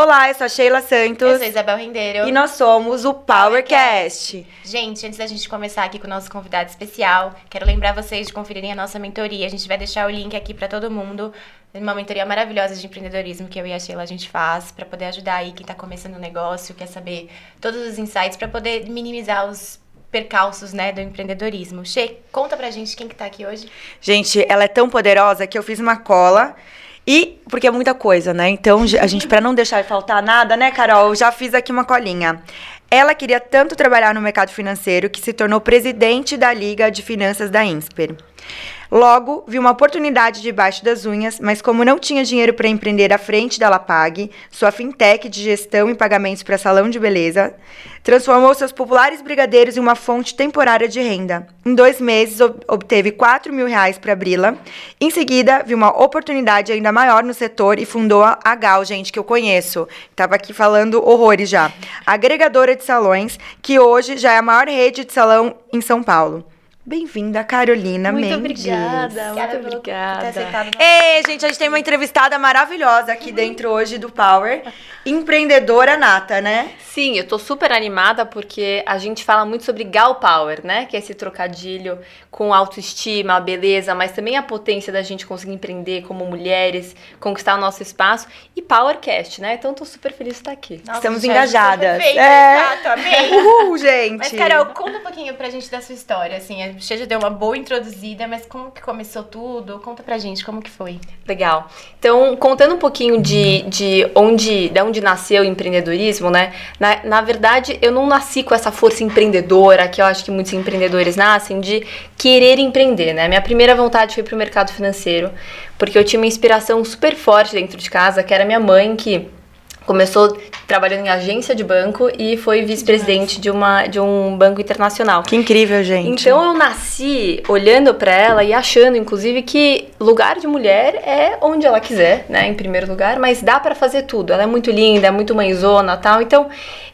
Olá, eu sou a Sheila Santos. Eu sou a Isabel Rendeiro. E nós somos o Powercast. Gente, antes da gente começar aqui com o nosso convidado especial, quero lembrar vocês de conferirem a nossa mentoria. A gente vai deixar o link aqui para todo mundo. Uma mentoria maravilhosa de empreendedorismo que eu e a Sheila a gente faz para poder ajudar aí quem está começando o um negócio, quer saber todos os insights para poder minimizar os percalços, né, do empreendedorismo. Che, conta pra gente quem que tá aqui hoje. Gente, ela é tão poderosa que eu fiz uma cola e porque é muita coisa, né? Então, a gente para não deixar faltar nada, né, Carol, já fiz aqui uma colinha. Ela queria tanto trabalhar no mercado financeiro que se tornou presidente da Liga de Finanças da Insper. Logo, viu uma oportunidade debaixo das unhas, mas como não tinha dinheiro para empreender à frente da Lapag, sua fintech de gestão e pagamentos para salão de beleza, transformou seus populares brigadeiros em uma fonte temporária de renda. Em dois meses, obteve 4 mil reais para abri-la. Em seguida, viu uma oportunidade ainda maior no setor e fundou a Gal, gente, que eu conheço. Estava aqui falando horrores já. Agregadora de salões, que hoje já é a maior rede de salão em São Paulo. Bem-vinda, Carolina muito Mendes. Obrigada, muito obrigada. Ei, gente, a gente tem uma entrevistada maravilhosa aqui dentro hoje do Power. Empreendedora nata, né? Sim, eu tô super animada porque a gente fala muito sobre Gal Power, né? Que é esse trocadilho com autoestima, beleza, mas também a potência da gente conseguir empreender como mulheres, conquistar o nosso espaço e Powercast, né? Então tô super feliz de estar aqui. Nossa, Estamos engajadas. Perfeito, é. Exato, amei. Uhul, gente. Mas, Carol, conta um pouquinho pra gente da sua história, assim, você já deu uma boa introduzida, mas como que começou tudo? Conta pra gente como que foi. Legal. Então, contando um pouquinho de, de onde, de onde nasceu o empreendedorismo, né? Na, na verdade, eu não nasci com essa força empreendedora que eu acho que muitos empreendedores nascem de querer empreender, né? Minha primeira vontade foi pro mercado financeiro, porque eu tinha uma inspiração super forte dentro de casa, que era minha mãe que começou trabalhando em agência de banco e foi vice-presidente de, uma, de um banco internacional. Que incrível, gente. Então eu nasci olhando para ela e achando, inclusive, que lugar de mulher é onde ela quiser, né, em primeiro lugar, mas dá para fazer tudo. Ela é muito linda, é muito mãezona, tal. Então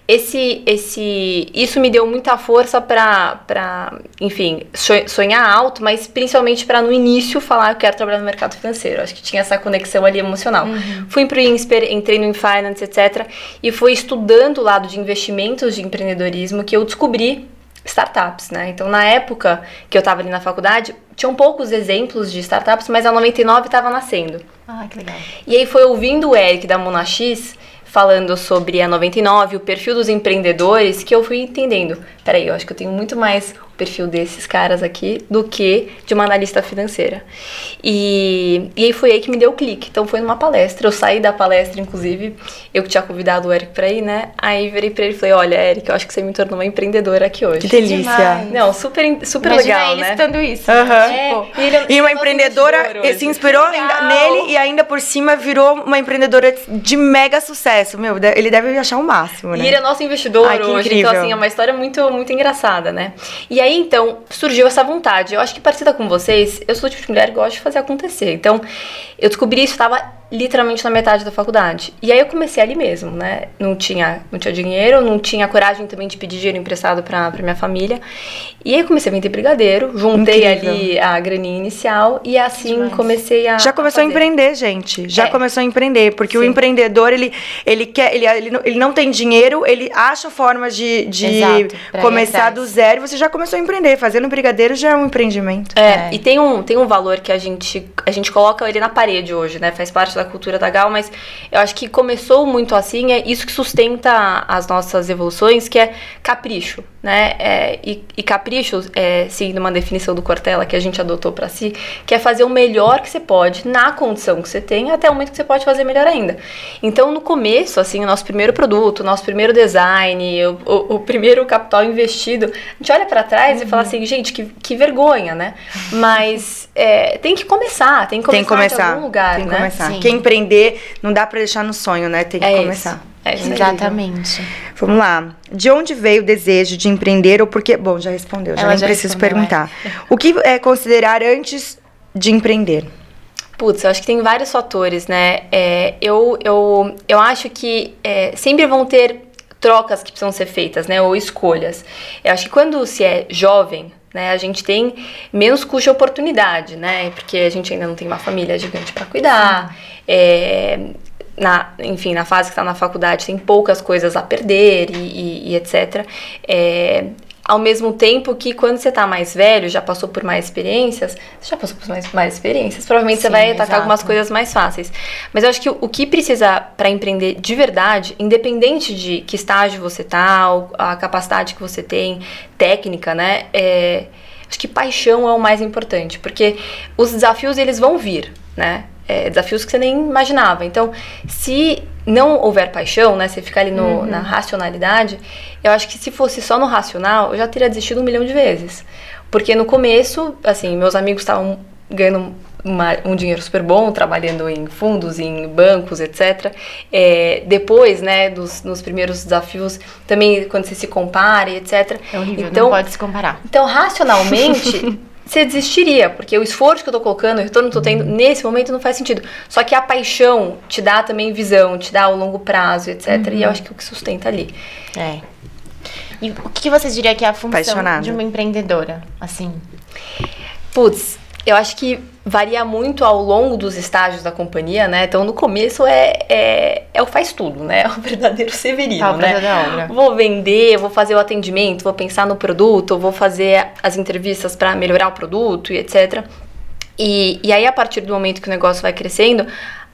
esse, esse, isso me deu muita força para, para, enfim, sonhar alto, mas principalmente para no início falar que eu quero trabalhar no mercado financeiro. Acho que tinha essa conexão ali emocional. Uhum. Fui para o INSPER, entrei no Finance, etc. E foi estudando o lado de investimentos de empreendedorismo que eu descobri startups, né? Então, na época que eu estava ali na faculdade, tinham poucos exemplos de startups, mas a 99 estava nascendo. Ah, que legal. E aí foi ouvindo o Eric da Monax falando sobre a 99, o perfil dos empreendedores, que eu fui entendendo. Peraí, eu acho que eu tenho muito mais perfil desses caras aqui do que de uma analista financeira. E, e aí foi aí que me deu o clique. Então foi numa palestra, eu saí da palestra, inclusive, eu que tinha convidado o Eric pra ir, né? Aí virei pra ele e falei: Olha, Eric, eu acho que você me tornou uma empreendedora aqui hoje. Que delícia. Demais. Não, super, super Imagina legal, ele né? citando isso. Uhum. É, e, ele, e uma empreendedora se inspirou nele e ainda por cima virou uma empreendedora de mega sucesso. Meu, ele deve achar o máximo, né? E ele é nosso investidor Ai, hoje. Incrível. Então, assim, é uma história muito, muito engraçada, né? E aí, então, surgiu essa vontade. Eu acho que parecida com vocês, eu sou o tipo de mulher que gosta de fazer acontecer. Então, eu descobri isso, estava literalmente na metade da faculdade. E aí eu comecei ali mesmo, né? Não tinha, não tinha dinheiro, não tinha coragem também de pedir dinheiro emprestado para minha família. E aí eu comecei a vender brigadeiro, juntei Incrível. ali a graninha inicial e assim Demais. comecei a Já começou a, a, empreender, gente. Já é. começou a empreender, porque Sim. o empreendedor, ele ele quer, ele, ele, ele não tem dinheiro, ele acha formas de, de Exato, começar do zero, você já começou a empreender, fazendo brigadeiro já é um empreendimento. É, é, e tem um tem um valor que a gente a gente coloca ele na parede hoje, né? Faz parte da da cultura da Gal, mas eu acho que começou muito assim, é isso que sustenta as nossas evoluções, que é capricho, né? É, e, e, capricho, é, seguindo uma definição do Cortella que a gente adotou para si, que é fazer o melhor que você pode na condição que você tem, até o momento que você pode fazer melhor ainda. Então, no começo, assim, o nosso primeiro produto, o nosso primeiro design, o, o, o primeiro capital investido, a gente olha para trás uhum. e fala uhum. assim, gente, que, que vergonha, né? Mas é, tem que começar, tem que começar, tem que começar em algum lugar, tem que né? Começar. Sim empreender não dá para deixar no sonho, né? Tem que é começar. É Exatamente. Vamos lá. De onde veio o desejo de empreender ou porque. Bom, já respondeu, já Ela nem já preciso perguntar. É. O que é considerar antes de empreender? Putz, eu acho que tem vários fatores, né? É, eu, eu, eu acho que é, sempre vão ter trocas que precisam ser feitas, né? Ou escolhas. Eu acho que quando se é jovem, né? A gente tem menos custo de oportunidade, né? Porque a gente ainda não tem uma família gigante para cuidar. É, na, enfim, na fase que está na faculdade, tem poucas coisas a perder e, e, e etc. É, ao mesmo tempo que quando você tá mais velho, já passou por mais experiências, você já passou por mais, mais experiências, provavelmente Sim, você vai atacar algumas coisas mais fáceis. Mas eu acho que o, o que precisa para empreender de verdade, independente de que estágio você tá, a capacidade que você tem, técnica, né? É, acho que paixão é o mais importante, porque os desafios eles vão vir, né? É, desafios que você nem imaginava. Então, se não houver paixão, né, você ficar ali no, uhum. na racionalidade, eu acho que se fosse só no racional, eu já teria desistido um milhão de vezes. Porque no começo, assim, meus amigos estavam ganhando uma, um dinheiro super bom, trabalhando em fundos, em bancos, etc. É, depois, né, dos, nos primeiros desafios, também quando você se compara e etc. É horrível, então, não pode se comparar. Então, racionalmente... você desistiria, porque o esforço que eu tô colocando, o retorno que eu tô tendo nesse momento não faz sentido. Só que a paixão te dá também visão, te dá o longo prazo, etc. Uhum. E eu uhum. acho que é o que sustenta ali. É. E o que você diria que é a função de uma empreendedora, assim? Putz, eu acho que varia muito ao longo dos estágios da companhia, né? Então, no começo é, é, é o faz tudo, né? É o verdadeiro severino, tá, né? Da Vou vender, vou fazer o atendimento, vou pensar no produto, vou fazer as entrevistas para melhorar o produto e etc. E, e aí, a partir do momento que o negócio vai crescendo,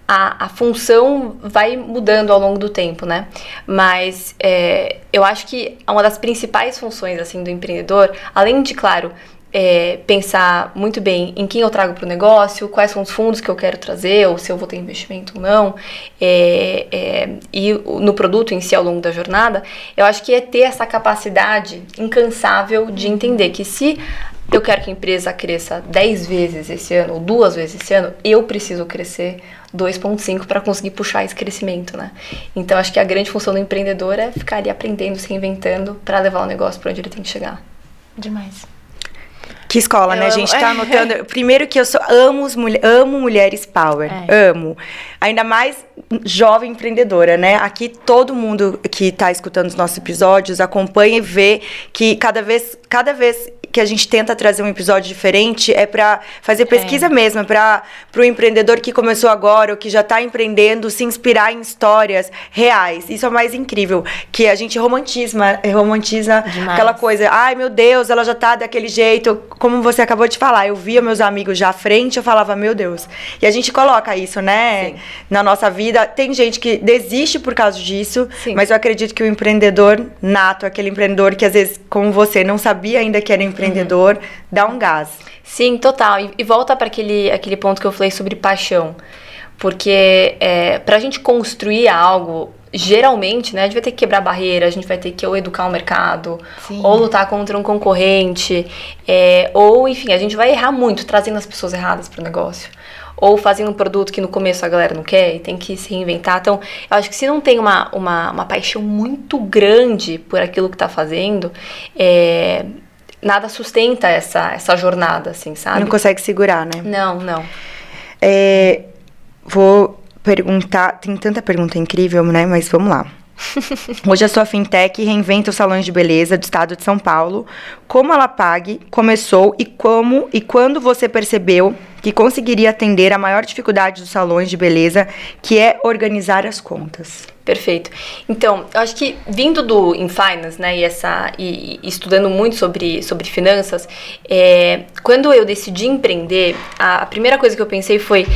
a, a função vai mudando ao longo do tempo, né? Mas é, eu acho que uma das principais funções, assim, do empreendedor, além de, claro, é, pensar muito bem em quem eu trago para o negócio, quais são os fundos que eu quero trazer, ou se eu vou ter investimento ou não, é, é, e no produto em si ao longo da jornada, eu acho que é ter essa capacidade incansável de entender que se eu quero que a empresa cresça 10 vezes esse ano, ou duas vezes esse ano, eu preciso crescer 2,5 para conseguir puxar esse crescimento, né? Então acho que a grande função do empreendedor é ficar ali aprendendo, se reinventando para levar o negócio para onde ele tem que chegar. Demais. Que escola, eu né? Amo. A gente tá anotando. Primeiro que eu sou, amo, amo mulheres power. É. Amo. Ainda mais jovem empreendedora, né? Aqui todo mundo que está escutando os nossos episódios acompanha e vê que cada vez, cada vez que a gente tenta trazer um episódio diferente é para fazer pesquisa é. mesmo, para o empreendedor que começou agora ou que já está empreendendo se inspirar em histórias reais. Isso é o mais incrível, que a gente romantiza, romantiza aquela coisa. Ai, meu Deus, ela já está daquele jeito. Como você acabou de falar, eu via meus amigos já à frente, eu falava, meu Deus. E a gente coloca isso, né, Sim. na nossa vida. Tem gente que desiste por causa disso, Sim. mas eu acredito que o empreendedor nato, aquele empreendedor que às vezes, como você, não sabia ainda que era empreendedor, uhum. dá um gás. Sim, total. E, e, volta para aquele, aquele ponto que eu falei sobre paixão. Porque é, para a gente construir algo, geralmente, né, a gente vai ter que quebrar barreira, a gente vai ter que ou educar o mercado, Sim. ou lutar contra um concorrente, é, ou, enfim, a gente vai errar muito trazendo as pessoas erradas para o negócio ou fazendo um produto que no começo a galera não quer e tem que se reinventar. Então, eu acho que se não tem uma, uma, uma paixão muito grande por aquilo que está fazendo, é, nada sustenta essa, essa jornada, assim, sabe? Não consegue segurar, né? Não, não. É, vou perguntar, tem tanta pergunta incrível, né? Mas vamos lá. Hoje a sua fintech reinventa os salões de beleza do estado de São Paulo. Como ela pague, começou e como e quando você percebeu que conseguiria atender a maior dificuldade dos salões de beleza, que é organizar as contas? Perfeito. Então, eu acho que vindo do InFinance, né, e, essa, e, e, estudando muito sobre, sobre finanças, é, quando eu decidi empreender, a, a primeira coisa que eu pensei foi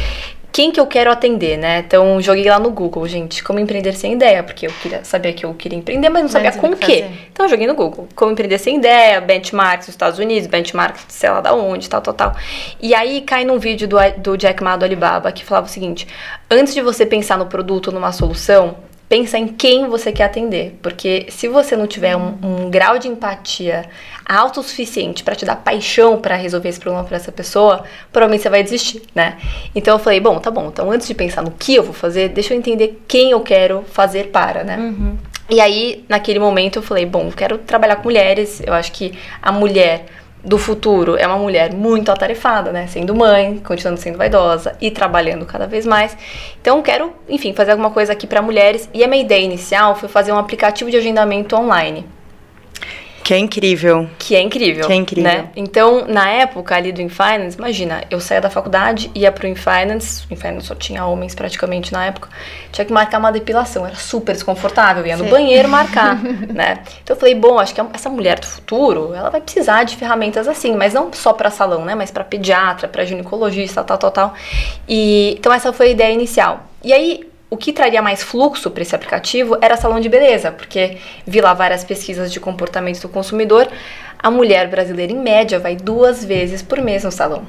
quem que eu quero atender, né? Então, joguei lá no Google, gente, como empreender sem ideia, porque eu queria saber que eu queria empreender, mas não sabia mas com o quê. Então, eu joguei no Google, como empreender sem ideia, benchmarks dos Estados Unidos, benchmarks sei lá da onde, tal, tal, tal. E aí, cai num vídeo do, do Jack Ma do Alibaba, que falava o seguinte, antes de você pensar no produto, numa solução, pensa em quem você quer atender, porque se você não tiver um, um grau de empatia alto o suficiente para te dar paixão para resolver esse problema para essa pessoa, provavelmente você vai desistir, né? Então eu falei, bom, tá bom, então antes de pensar no que eu vou fazer, deixa eu entender quem eu quero fazer para, né? Uhum. E aí, naquele momento, eu falei, bom, quero trabalhar com mulheres, eu acho que a mulher do futuro é uma mulher muito atarefada, né? Sendo mãe, continuando sendo vaidosa e trabalhando cada vez mais. Então, quero, enfim, fazer alguma coisa aqui para mulheres. E a minha ideia inicial foi fazer um aplicativo de agendamento online. Que é incrível. Que é incrível. Que é incrível. Né? Então, na época ali do InFinance, imagina, eu saía da faculdade, ia pro InFinance, o InFinance só tinha homens praticamente na época, tinha que marcar uma depilação, era super desconfortável, ia no Sim. banheiro marcar, né? Então eu falei, bom, acho que essa mulher do futuro, ela vai precisar de ferramentas assim, mas não só para salão, né? Mas para pediatra, para ginecologista, tal, tal, tal. E então essa foi a ideia inicial. E aí o que traria mais fluxo para esse aplicativo era salão de beleza, porque vi lá várias pesquisas de comportamento do consumidor. A mulher brasileira, em média, vai duas vezes por mês no salão.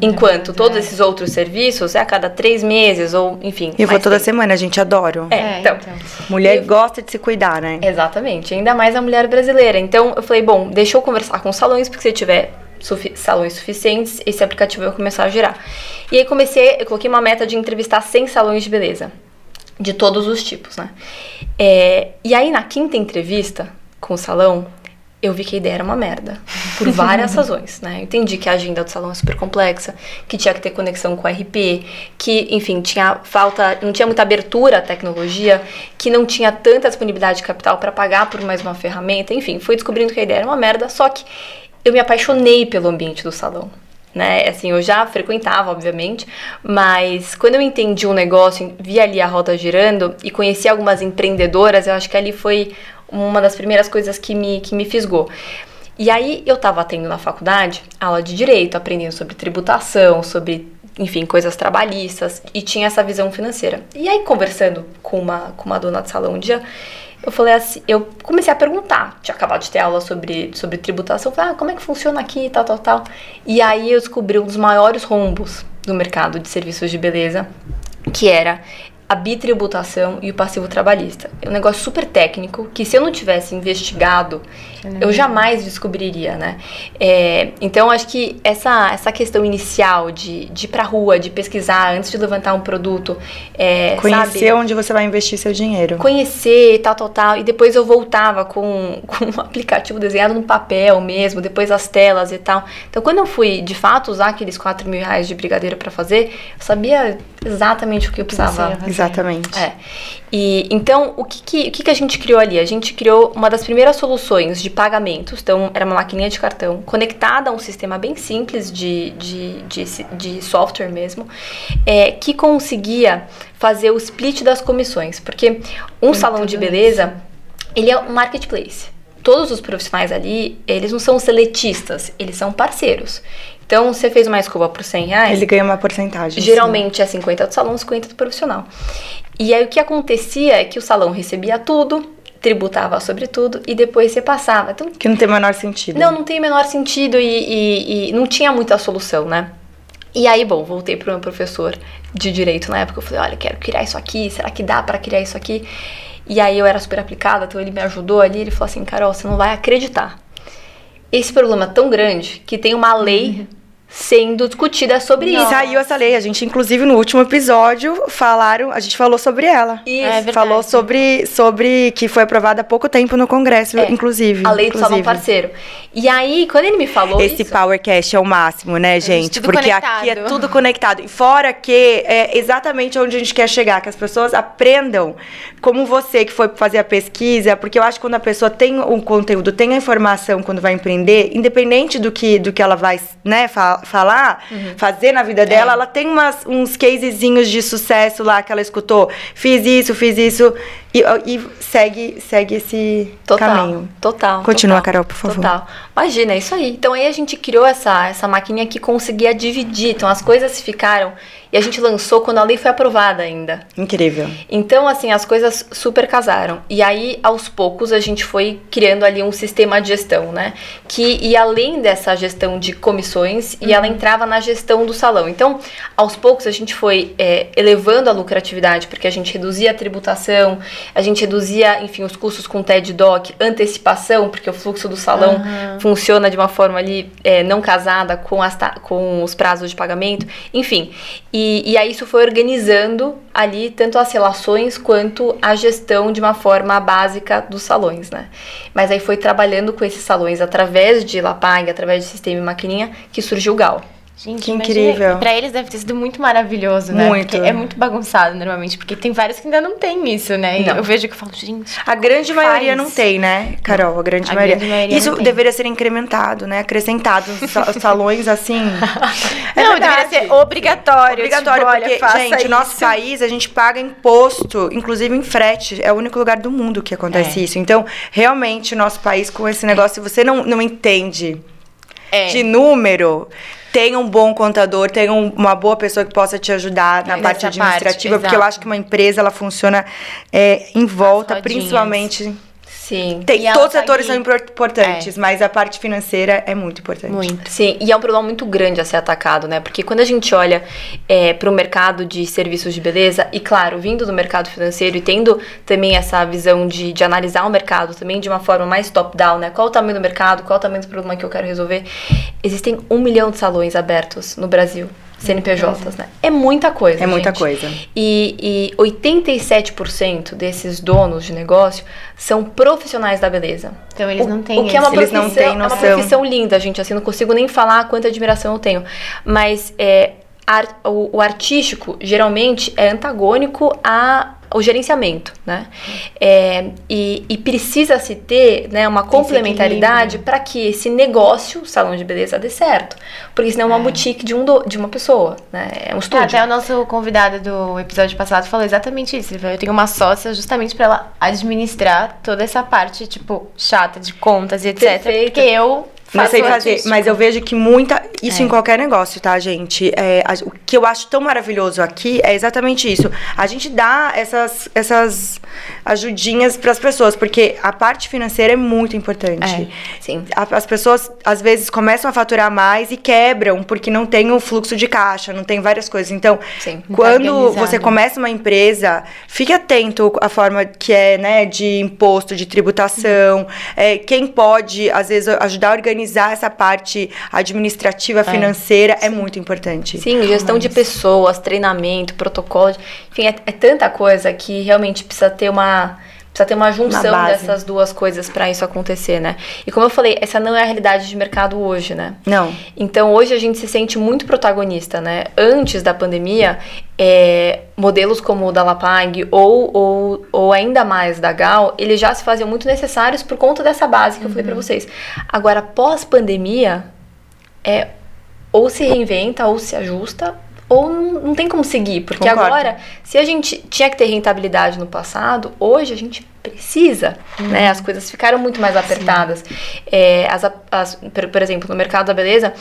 Enquanto todos esses outros serviços é a cada três meses, ou enfim. Eu vou toda tempo. semana, gente, adoro. É, então. Mulher Eu- gosta de se cuidar, né? Exatamente, ainda mais a mulher brasileira. Então eu falei, bom, deixa eu conversar com os salões, porque se tiver sufi- salões suficientes, esse aplicativo vai começar a girar. E aí comecei, eu coloquei uma meta de entrevistar 100 salões de beleza, de todos os tipos, né? É, e aí na quinta entrevista com o salão, eu vi que a ideia era uma merda. Por várias razões, né? Eu entendi que a agenda do salão é super complexa, que tinha que ter conexão com o RP, que, enfim, tinha falta, não tinha muita abertura à tecnologia, que não tinha tanta disponibilidade de capital para pagar por mais uma ferramenta, enfim, fui descobrindo que a ideia era uma merda, só que eu me apaixonei pelo ambiente do salão. Né? Assim, eu já frequentava, obviamente, mas quando eu entendi o negócio, vi ali a roda girando e conheci algumas empreendedoras, eu acho que ali foi uma das primeiras coisas que me, que me fisgou. E aí eu tava tendo na faculdade aula de direito, aprendendo sobre tributação, sobre, enfim, coisas trabalhistas, e tinha essa visão financeira. E aí, conversando com uma, com uma dona de salão um dia, eu falei assim, eu comecei a perguntar, tinha acabado de ter aula sobre, sobre tributação, eu falei, ah, como é que funciona aqui, tal, tal, tal. E aí eu descobri um dos maiores rombos do mercado de serviços de beleza, que era a bitributação e o passivo trabalhista. É um negócio super técnico que se eu não tivesse investigado, eu jamais descobriria, né? É, então acho que essa, essa questão inicial de, de ir pra rua, de pesquisar antes de levantar um produto, é, Conhecer sabe? onde você vai investir seu dinheiro. conhecer, tal, tal, tal. E depois eu voltava com, com um aplicativo desenhado no papel mesmo, depois as telas e tal. Então, quando eu fui, de fato, usar aqueles 4 mil reais de brigadeiro pra fazer, eu sabia exatamente o que eu precisava. Exatamente. É. E então, o que que, o que que a gente criou ali? A gente criou uma das primeiras soluções de pagamentos. Então, era uma maquininha de cartão conectada a um sistema bem simples de, de, de, de software mesmo, é, que conseguia fazer o split das comissões. Porque um salão de beleza, ele é um marketplace. Todos os profissionais ali, eles não são seletistas, eles são parceiros. Então, você fez uma escova por 100 reais, Ele ganha uma porcentagem. Geralmente é 50 do salão, 50 do profissional. E aí o que acontecia é que o salão recebia tudo, tributava sobre tudo e depois você passava. Então. Que não tem o menor sentido. não, não tem o menor sentido e, e- e não tinha muita solução, né? E aí, bom, voltei pro meu professor de direito na época. Eu falei, olha, quero criar isso aqui, será que dá pra criar isso aqui? E aí eu era super aplicada, então ele me ajudou ali. Ele falou assim, Carol, você não vai acreditar. Esse problema é tão grande que tem uma lei sendo discutida sobre E isso. saiu essa lei. A gente, inclusive, no último episódio, falaram, a gente falou sobre ela. Isso. É verdade. falou sobre, sobre que foi aprovada há pouco tempo no Congresso, É, inclusive. A lei do salão inclusive. parceiro. E aí, quando ele me falou Esse isso, Powercast é o máximo, né, gente? tudo Porque conectado. aqui é tudo conectado. E fora que é exatamente onde a gente quer chegar, que as pessoas aprendam como você que foi fazer a pesquisa, porque eu acho que quando a pessoa tem o conteúdo, tem a informação quando vai empreender, independente do que, do que ela vai né, fa- falar, Uhum. fazer na vida É. dela, ela tem umas, uns casezinhos de sucesso lá que ela escutou. Fiz isso, fiz isso. E, e segue, segue esse Total, caminho. total. Continua, total, Carol, por favor. Total. Imagina, é isso aí. Então aí a gente criou essa, essa maquininha que conseguia dividir. Então as coisas ficaram. E a gente lançou quando a lei foi aprovada ainda. Incrível. Então, assim, as coisas super casaram. E aí, aos poucos, a gente foi criando ali um sistema de gestão, né? Que ia além dessa gestão de comissões e ela entrava na gestão do salão. Então, aos poucos, a gente foi é, elevando a lucratividade, porque a gente reduzia a tributação, a gente reduzia, enfim, os custos com TED Doc, antecipação, porque o fluxo do salão funciona de uma forma ali é, não casada com, as com os prazos de pagamento, enfim. E, e aí isso foi organizando ali tanto as relações quanto a gestão de uma forma básica dos salões, né? Mas aí foi trabalhando com esses salões através de Lapag, através de sistema e maquininha, que surgiu o Gal. Gente, Que incrível. Pra eles deve ter sido muito maravilhoso, né? Muito. Porque é muito bagunçado normalmente, porque tem vários que ainda não tem isso, né? Não. eu vejo que eu falo, gente. A grande Faz. maioria não tem, né, Carol? A grande A maioria. grande maioria Isso deveria ser incrementado, né? Acrescentado. Os sa- os salões assim. É não, verdade. deveria ser obrigatório. Obrigatório, tipo, olha, porque, faça gente, o nosso isso. país, a gente paga imposto, inclusive em frete. É o único lugar do mundo que acontece É. isso. Então, realmente, o nosso país, com esse negócio, se você não, não entende É. de número, tenha um bom contador, tenha um- uma boa pessoa que possa te ajudar na parte parte, administrativa, porque eu acho que uma empresa, ela funciona é, em volta, principalmente... Sim. Tem, E todos os tá setores ali. são impor- importantes, mas a parte financeira é muito importante. Muito. Sim, e é um problema muito grande a ser atacado, né? Porque quando a gente olha para o mercado de serviços de beleza, e claro, vindo do mercado financeiro e tendo também essa visão de, de analisar o mercado também de uma forma mais top-down, né? Qual o tamanho do mercado, qual o tamanho do problema que eu quero resolver, existem um milhão de salões abertos no Brasil. CNPJs, né? É muita coisa. É muita gente. coisa. E, e 87% desses donos de negócio são profissionais da beleza. Então eles O- não têm O que é uma Eles não profissão, têm é uma noção. profissão linda, gente. Assim, não consigo nem falar quanta admiração eu tenho. Mas é, ar- o, o artístico, geralmente, é antagônico a o gerenciamento, né? É, e, e precisa se ter né, uma complementaridade para que esse negócio, o salão de beleza, dê certo. Porque senão é uma boutique de, um do- de uma pessoa, né? É um Ah, estúdio. até o nosso convidado do episódio passado falou exatamente isso. Ele falou, eu tenho uma sócia justamente pra ela administrar toda essa parte, tipo, chata de contas e etc. Perfeito. Porque eu Não faço sei fazer, artístico. mas eu vejo que muita. Isso É. em qualquer negócio, tá, gente? É, a- o que eu acho tão maravilhoso aqui é exatamente isso. A gente dá essas, essas ajudinhas pras pessoas, porque a parte financeira é muito importante. Sim. A- As pessoas, às vezes, começam a faturar mais e quebram, porque não tem o fluxo de caixa, não tem várias coisas. Então, Sim. Tá quando organizado. você começa uma empresa, fique atento à forma que é, né, de imposto, de tributação, é, quem pode, às vezes, ajudar a organizar essa parte administrativa, financeira, é muito importante. Sim, gestão de pessoas, treinamento, protocolo. Enfim, é, é tanta coisa que realmente precisa ter uma. Precisa ter uma junção base. dessas duas coisas para isso acontecer, né? E como eu falei, essa não é a realidade de mercado hoje, né? Não. Então hoje a gente se sente muito protagonista, né? Antes da pandemia, é, modelos como o da Lapag ou, ou, ou ainda mais da Gal, eles já se faziam muito necessários por conta dessa base que eu falei pra vocês. Agora, pós-pandemia, é ou se reinventa ou se ajusta ou não, tem como seguir, porque Concordo. agora, se a gente tinha que ter rentabilidade no passado, hoje a gente precisa, né? As coisas ficaram muito mais apertadas. É, as, as- por, por exemplo, no mercado da beleza,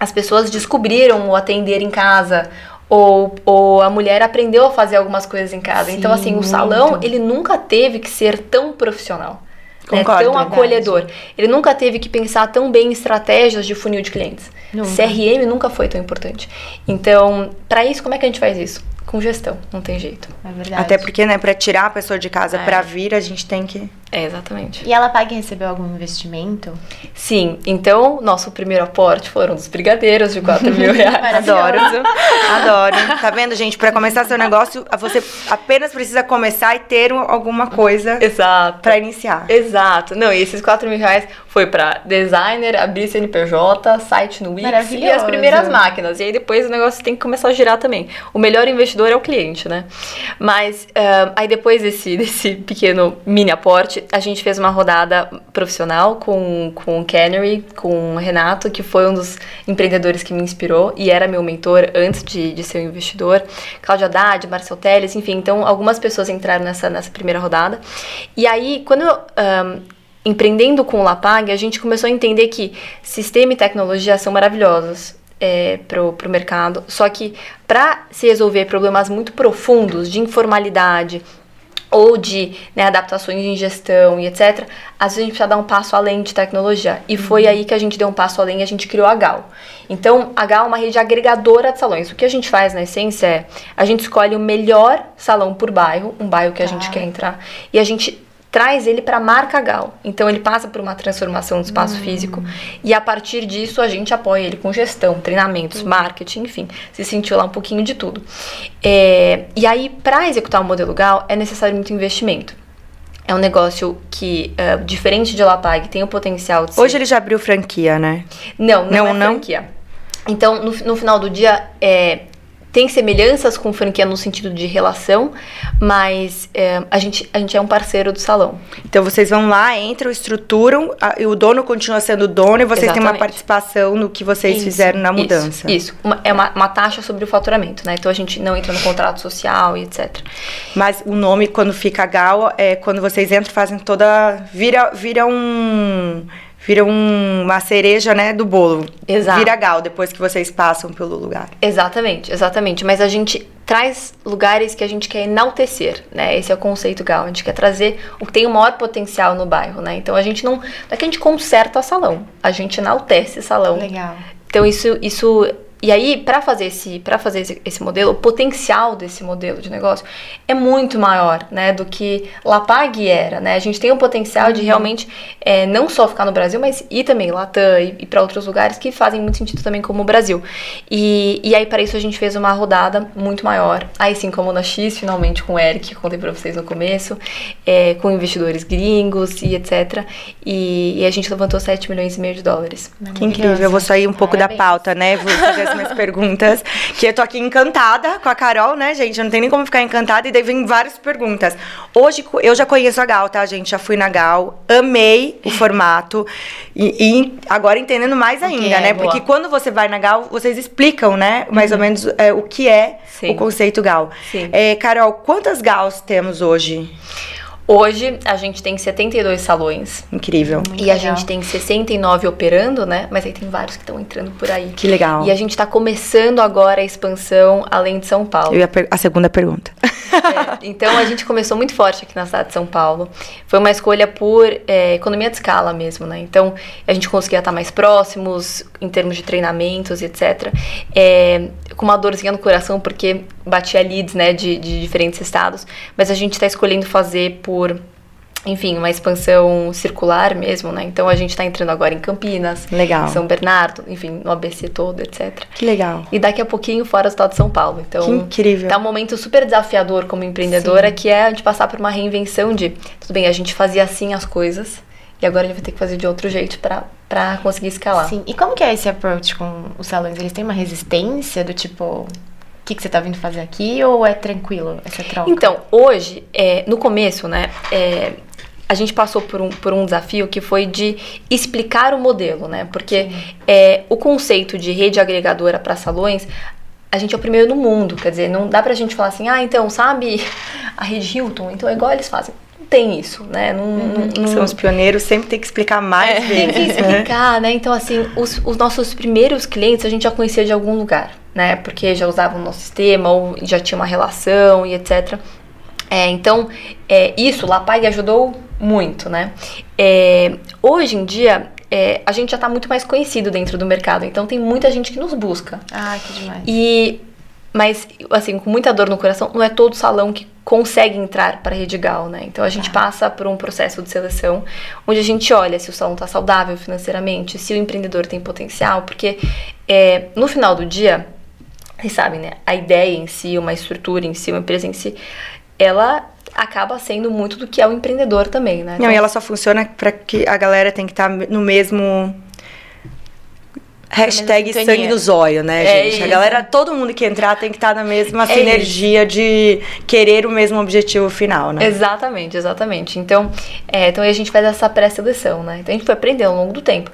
as pessoas descobriram o atender em casa. Ou, ou a mulher aprendeu a fazer algumas coisas em casa. Sim, então, assim, o muito. salão, ele nunca teve que ser tão profissional. Né, Concordo, tão verdade. acolhedor. Ele nunca teve que pensar tão bem em estratégias de funil de clientes. Nunca. CRM nunca foi tão importante. Então, para isso, como é que a gente faz isso? Com gestão, não tem jeito. É verdade. Até porque, né, pra tirar a pessoa de casa É. pra vir, a gente tem que. É, exatamente. E ela paga e recebeu algum investimento? Sim, então, nosso primeiro aporte foram dos brigadeiros de 4 mil reais. Adoro. Adoro. Tá vendo, gente? Pra começar seu negócio, você apenas precisa começar e ter um- alguma coisa Exato. pra iniciar. Exato. Não, e esses 4 mil reais foi pra designer, abrir CNPJ, site no Wix e as primeiras máquinas. E aí depois o negócio tem que começar a girar também. O melhor investidor é o cliente, né? Mas ah, aí depois desse, desse pequeno mini aporte, a gente fez uma rodada profissional com, com o Canary, com o Renato, que foi um dos empreendedores que me inspirou e era meu mentor antes de, de ser um investidor. Cláudia Haddad, Marcel Teles, enfim. Então, algumas pessoas entraram nessa, nessa primeira rodada. E aí, quando eu... ah, empreendendo com o Lapag, a gente começou a entender que sistema e tecnologia são maravilhosos é, pro, pro mercado, só que para se resolver problemas muito profundos de informalidade ou de né, adaptações em gestão e etc., às vezes a gente precisa dar um passo além de tecnologia. E foi aí que a gente deu um passo além e a gente criou a Gal. Então, a Gal é uma rede agregadora de salões. O que a gente faz, na essência, é a gente escolhe o melhor salão por bairro, um bairro que a gente Tá. quer entrar, e a gente traz ele para a marca Gal. Então ele passa por uma transformação do espaço físico e a partir disso a gente apoia ele com gestão, treinamentos, marketing, enfim, se sentiu lá um pouquinho de tudo. É, e aí para executar o modelo Gal é necessário muito investimento. É um negócio que, é, diferente de Lapag, tem o potencial de ser... Hoje ele já abriu franquia, né? Não, não, Não, é não? franquia. Então, no, no final do dia, é, tem semelhanças com franquia no sentido de relação, mas é, a, gente, a gente é um parceiro do salão. Então vocês vão lá, entram, estruturam, a, e o dono continua sendo dono e vocês Exatamente. têm uma participação no que vocês isso, fizeram na mudança. Isso, isso. Uma, é uma, uma, taxa sobre o faturamento, né? Então a gente não entra no contrato social e etc. Mas o nome, quando fica Gal, é quando vocês entram, fazem toda. Vira, vira um vira um, uma cereja, né, do bolo. Exato. Vira gal depois que vocês passam pelo lugar. Exatamente, exatamente. Mas a gente traz lugares que a gente quer enaltecer, né? Esse é o conceito gal. A gente quer trazer o que tem o maior potencial no bairro, né? Então a gente não, não é que a gente conserta o salão, a gente enaltece o salão. Legal. Então isso, isso e aí, para fazer, esse, fazer esse, esse, modelo, o potencial desse modelo de negócio é muito maior né, do que Lapag era. Né? A gente tem o potencial uhum. de realmente é, não só ficar no Brasil, mas ir também Latam e, e para outros lugares que fazem muito sentido também, como o Brasil. E, e aí, para isso, a gente fez uma rodada muito maior. Aí sim, como na X, finalmente com o Eric, que eu contei para vocês no começo, é, com investidores gringos e etc. E, e, a gente levantou 7 milhões e meio de dólares. Que incrível. Eu vou sair um pouco Parabéns. da pauta, né? Vou fazer minhas perguntas. Que eu tô aqui encantada com a Carol, né, gente? Eu não tem nem como ficar encantada. E daí vem várias perguntas. Hoje, eu já conheço a Gal, tá, gente? Já fui na Gal. Amei o formato. E, e agora entendendo mais ainda, okay, né? É, Porque quando você vai na Gal, vocês explicam, né? Mais uhum. ou menos é, o que é Sim. o conceito Gal. É, Carol, quantas Gals temos hoje? Hoje a gente tem 72 salões. Incrível. Muito e legal. a gente tem 69 operando, né? Mas aí tem vários que estão entrando por aí. Que legal. E a gente está começando agora a expansão além de São Paulo. Eu ia a segunda pergunta. É, então a gente começou muito forte aqui na cidade de São Paulo. Foi uma escolha por é, economia de escala mesmo, né? Então a gente conseguia estar mais próximos em termos de treinamentos e etc. É, com uma dorzinha no coração porque batia leads, né, de, de diferentes estados. Mas a gente está escolhendo fazer por enfim, uma expansão circular mesmo, né? Então a gente está entrando agora em Campinas, legal. São Bernardo, enfim, no ABC todo, etc. Que legal. E daqui a pouquinho fora do estado de São Paulo. Então, que incrível. Tá um momento super desafiador como empreendedora, Sim. que é a gente passar por uma reinvenção de, tudo bem, a gente fazia assim as coisas, e agora a gente vai ter que fazer de outro jeito para para conseguir escalar. Sim. E como que é esse approach com os salões? Eles têm uma resistência do tipo, o que, que você está vindo fazer aqui ou é tranquilo essa troca? Então, hoje, é, no começo, né, é, a gente passou por um, por um desafio que foi de explicar o modelo, né? Porque é, o conceito de rede agregadora para salões, a gente é o primeiro no mundo, quer dizer, não dá pra gente falar assim, ah, então, sabe a rede Hilton, então é igual eles fazem tem isso, né? Não, uhum. não, São os pioneiros, sempre tem que explicar mais é. vezes. Tem que explicar, né? Então, assim, os, os nossos primeiros clientes a gente já conhecia de algum lugar, né? Porque já usavam o nosso sistema ou já tinha uma relação e etc. É, então, é, isso, Lapai ajudou muito, né? É, hoje em dia, é, a gente já está muito mais conhecido dentro do mercado, então tem muita gente que nos busca. Ah, que demais. E mas, assim, com muita dor no coração, não é todo salão que consegue entrar para a Redigal, né? Então a gente ah. passa por um processo de seleção onde a gente olha se o salão está saudável financeiramente, se o empreendedor tem potencial, porque é, no final do dia, vocês sabem, né? A ideia em si, uma estrutura em si, uma empresa em si, ela acaba sendo muito do que é o empreendedor também, né? Não, então, e ela só funciona para que a galera tem que estar tá no mesmo Hashtag sangue no zóio, né, é gente? Isso. A galera, todo mundo que entrar tem que estar tá na mesma é sinergia isso. de querer o mesmo objetivo final, né? Exatamente, exatamente. Então, é, então a gente faz essa pré-seleção, né? Então a gente foi aprendendo ao longo do tempo.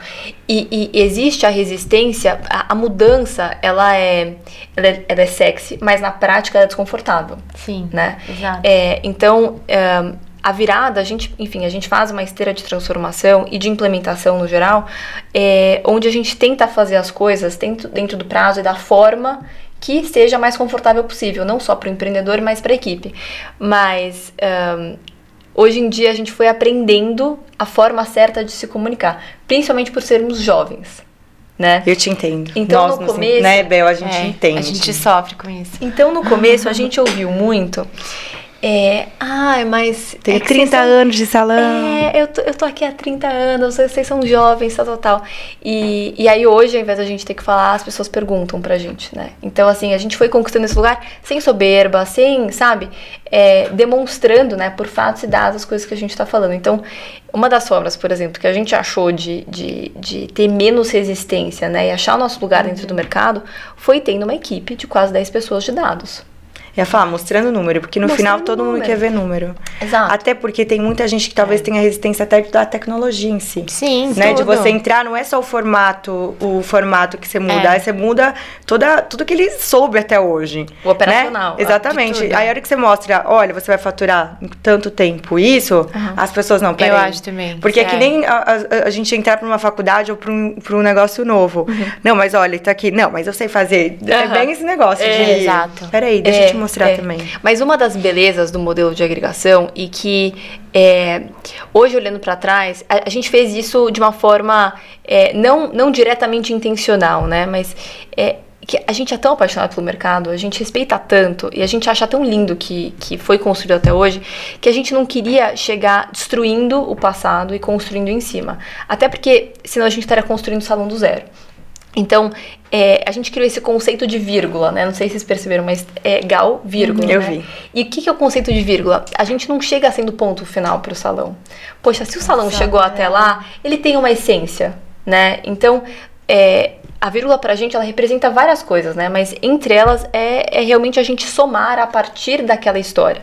E, e existe a resistência, a, a mudança, ela é, ela é, ela é sexy, mas na prática ela é desconfortável. Sim, né? exato. É, então, é, a virada, a gente, enfim, a gente faz uma esteira de transformação e de implementação no geral, é, onde a gente tenta fazer as coisas dentro, dentro do prazo e da forma que seja mais confortável possível, não só para o empreendedor, mas para a equipe. Mas um, hoje em dia a gente foi aprendendo a forma certa de se comunicar, principalmente por sermos jovens. Né? Eu te entendo. Então Nós, no começo, né, Bel, a gente é, entende. A gente sofre com isso. Então no começo a gente ouviu muito É, ai, mas. Tenho é que 30 vocês são- anos de salão. É, eu tô, eu tô aqui há 30 anos, vocês são jovens, tal, tal, tal. E, e aí hoje, ao invés da gente ter que falar, as pessoas perguntam pra gente, né? Então, assim, a gente foi conquistando esse lugar sem soberba, sem, sabe, é, demonstrando, né, por fatos e dados as coisas que a gente tá falando. Então, uma das formas, por exemplo, que a gente achou de, de, de ter menos resistência, né, e achar o nosso lugar dentro do mercado, foi tendo uma equipe de quase 10 pessoas de dados. Ia falar, mostrando número, porque no Mostrando final todo mundo quer ver número. Exato. Até porque tem muita gente que talvez tenha resistência até da tecnologia em si. Sim, né? De tudo. você entrar, não é só o formato, o formato que você muda, É. aí você muda toda, tudo que ele soube até hoje. O operacional, Né? Exatamente. de. Aí a hora que você mostra, olha, você vai faturar em tanto tempo isso, as pessoas não, peraí. Eu acho também. Porque é que É. nem a, a- a gente entrar pra uma faculdade ou pra um, pra um negócio novo. Não, mas olha, tá aqui. Não, mas eu sei fazer. É Uhum. bem esse negócio É, de. exato. Peraí, deixa É, eu te mostrar é. também. Mas uma das belezas do modelo de agregação e que é, hoje olhando para trás, a, a gente fez isso de uma forma é, não, não diretamente intencional, né? Mas é, que a gente é tão apaixonado pelo mercado, a gente respeita tanto e a gente acha tão lindo que, que foi construído até hoje, que a gente não queria chegar destruindo o passado e construindo em cima. Até porque senão a gente estaria construindo o salão do zero. Então, é, a gente criou esse conceito de vírgula, né? Não sei se vocês perceberam, mas é gal, vírgula. Eu né? vi. E o que, que é o conceito de vírgula? A gente não chega sendo ponto final para o salão. Poxa, se o salão Nossa, chegou é. até lá, ele tem uma essência, né? Então, é, a vírgula pra gente, ela representa várias coisas, né? Mas entre elas é, é realmente a gente somar a partir daquela história.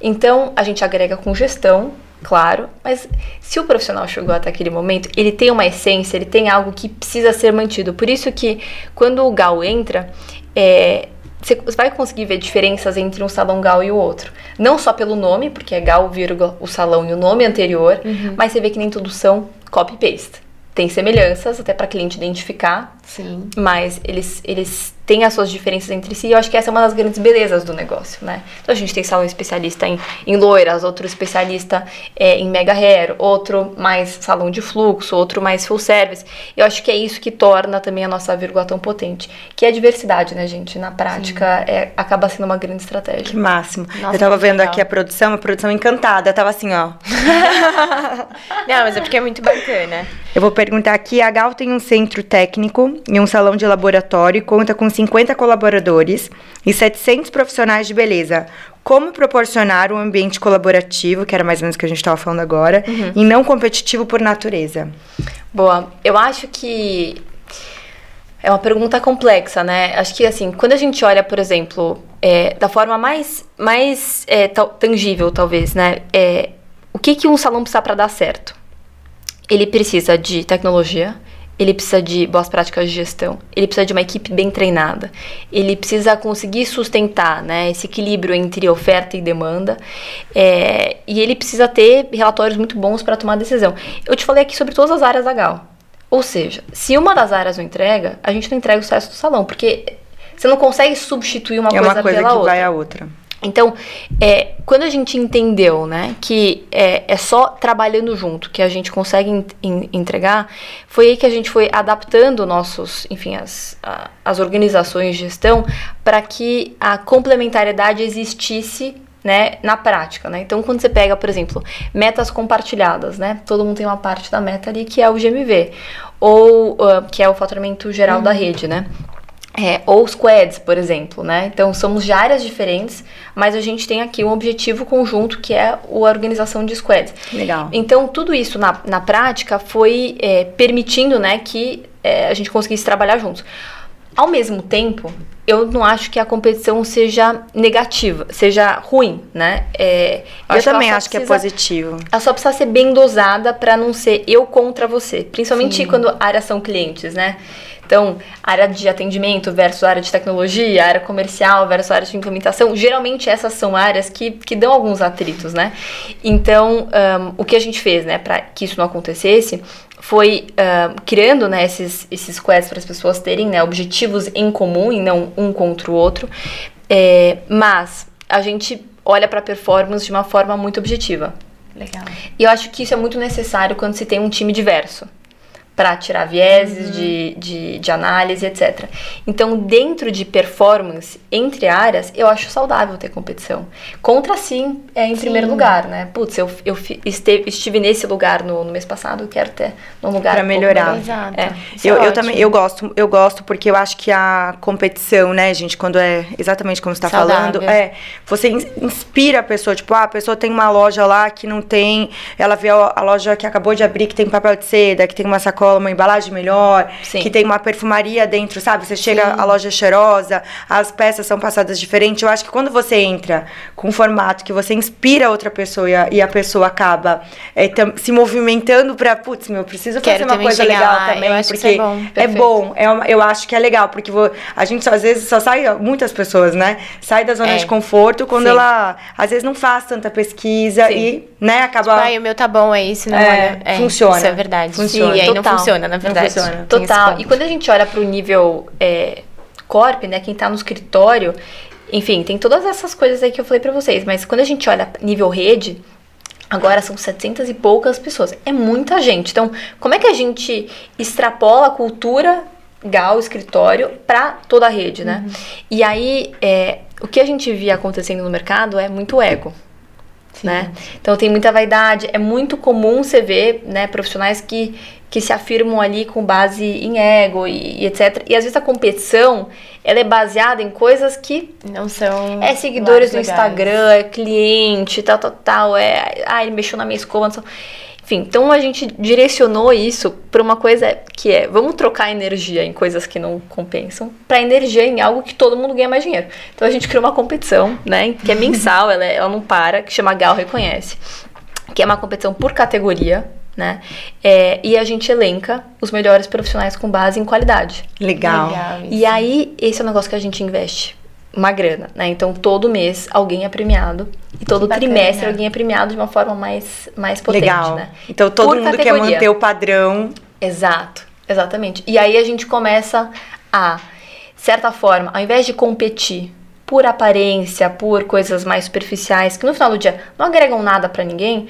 Então, a gente agrega com gestão, claro, mas se o profissional chegou até aquele momento, ele tem uma essência, ele tem algo que precisa ser mantido. Por isso que quando o Gal entra, é, você vai conseguir ver diferenças entre um salão Gal e o outro. Não só pelo nome, porque é Gal, vírgula, o salão e o nome anterior, mas você vê que nem tudo são copy-paste. Tem semelhanças, até para cliente identificar, Sim. mas eles, eles têm as suas diferenças entre si e eu acho que essa é uma das grandes belezas do negócio, né? Então a gente tem salão especialista em, em loiras, outro especialista é, em mega hair, outro mais salão de fluxo, outro mais full service. Eu acho que é isso que torna também a nossa vírgula tão potente, que é a diversidade, né, gente? Na prática, é, acaba sendo uma grande estratégia. Que máximo. Nossa, eu tava vendo legal. aqui a produção, a produção encantada. Tava assim, ó. Não, mas é porque é muito bacana. Eu vou perguntar aqui, a Gal tem um centro técnico e um salão de laboratório e conta com 50 colaboradores e 700 profissionais de beleza. Como proporcionar um ambiente colaborativo, que era mais ou menos o que a gente estava falando agora, e não competitivo por natureza? Boa. Eu acho que é uma pergunta complexa, né? Acho que assim, quando a gente olha, por exemplo, é, da forma mais, mais é, tangível, talvez, né? É, o que, que um salão precisa para dar certo? Ele precisa de tecnologia, ele precisa de boas práticas de gestão, ele precisa de uma equipe bem treinada, ele precisa conseguir sustentar né, esse equilíbrio entre oferta e demanda, é, e ele precisa ter relatórios muito bons para tomar decisão. Eu te falei aqui sobre todas as áreas da Gal. Ou seja, se uma das áreas não entrega, a gente não entrega o sucesso do salão, porque você não consegue substituir uma é coisa uma coisa pela que outra. vai a outra. Então, é, quando a gente entendeu, né, que é, é só trabalhando junto que a gente consegue en- en- entregar, foi aí que a gente foi adaptando nossos, enfim, as, a- as organizações de gestão para que a complementariedade existisse né, na prática, né? Então, quando você pega, por exemplo, metas compartilhadas, né? Todo mundo tem uma parte da meta ali que é o GMV, ou ah, que é o faturamento geral da rede, né? É, ou squads, por exemplo, né? Então somos de áreas diferentes, mas a gente tem aqui um objetivo conjunto que é a organização de squads. Legal. Então tudo isso na, na prática foi é, permitindo, né, que é, a gente conseguisse trabalhar juntos. Ao mesmo tempo, eu não acho que a competição seja negativa, seja ruim, né? É, Eu, que ela também acho que é precisa- positivo. ela só precisa ser bem dosada para não ser eu contra você. Principalmente quando áreas são clientes, né? Então, área de atendimento versus área de tecnologia, área comercial versus área de implementação. Geralmente essas são áreas que, que dão alguns atritos, né? Então, ahn, o que a gente fez, né, para que isso não acontecesse, foi ahn, criando né, esses, esses squads para as pessoas terem né, objetivos em comum e não um contra o outro. É, mas a gente olha para a performance de uma forma muito objetiva. Legal. E eu acho que isso é muito necessário quando se tem um time diverso. Para tirar vieses de, de, de análise, etc. Então, dentro de performance entre áreas, eu acho saudável ter competição. Contra, sim, é em Sim. primeiro lugar, né? Putz, eu, eu esteve, estive nesse lugar no, no mês passado, eu quero ter num lugar pouco melhorar. melhor. Exato. É. Isso é Eu, eu também, eu gosto, eu gosto porque eu acho que a competição, né, gente, quando é exatamente como você tá Saudável. falando, é, você ins- inspira a pessoa, tipo, ah, a pessoa tem uma loja lá que não tem, ela vê a, a loja que acabou de abrir que tem papel de seda, que tem uma sacola, uma embalagem melhor, Sim. que tem uma perfumaria dentro, sabe? Você chega, a loja é cheirosa, as peças são passadas diferentes. Eu acho que quando você entra com um formato que você inspira outra pessoa e a, e a pessoa acaba é, tam- se movimentando pra, putz, meu, eu preciso Quero fazer uma também coisa chegar legal lá, também, eu acho que porque isso é bom, é bom, é uma- eu acho que é legal, porque vo- a gente só, às vezes só sai, muitas pessoas, né, sai da zona É. de conforto quando Sim. ela, às vezes, não faz tanta pesquisa Sim. e, né, acaba... Ai, o meu tá bom, é isso, não É. É, funciona. Isso é verdade. Funciona. E aí não Total. Funciona, na verdade. funciona. Tem esse Total. E quando a gente olha para o nível é, corp, né, quem tá no escritório, enfim, tem todas essas coisas aí que eu falei para vocês, mas quando a gente olha nível rede, agora são 700 e poucas pessoas. É muita gente. Então, como é que a gente extrapola a cultura Gal escritório para toda a rede, né? E aí, é, o que a gente via acontecendo no mercado é muito ego né? Então tem muita vaidade, é muito comum você ver, né, profissionais que, que se afirmam ali com base em ego e, e etc. E às vezes a competição, ela é baseada em coisas que Não são. é seguidores no. Instagram, é cliente, tal, tal, tal, é, ah, ele mexeu na minha escova, não enfim, então a gente direcionou isso para uma coisa que é, vamos trocar energia em coisas que não compensam, para energia em algo que todo mundo ganha mais dinheiro. Então a gente criou uma competição, né, que é mensal, ela, é- ela não para, que chama Gal Reconhece, que é uma competição por categoria, né, é, e a gente elenca os melhores profissionais com base em qualidade. Legal. Legal. E aí, esse é um negócio que a gente investe uma grana, né? Então, todo mês alguém é premiado e todo bacana. trimestre alguém é premiado de uma forma mais, mais potente, Legal. né? Então todo Por mundo quer categoria. manter o padrão. Exato, exatamente. E aí a gente começa a, certa forma, ao invés de competir por aparência, por coisas mais superficiais, que no final do dia não agregam nada pra ninguém,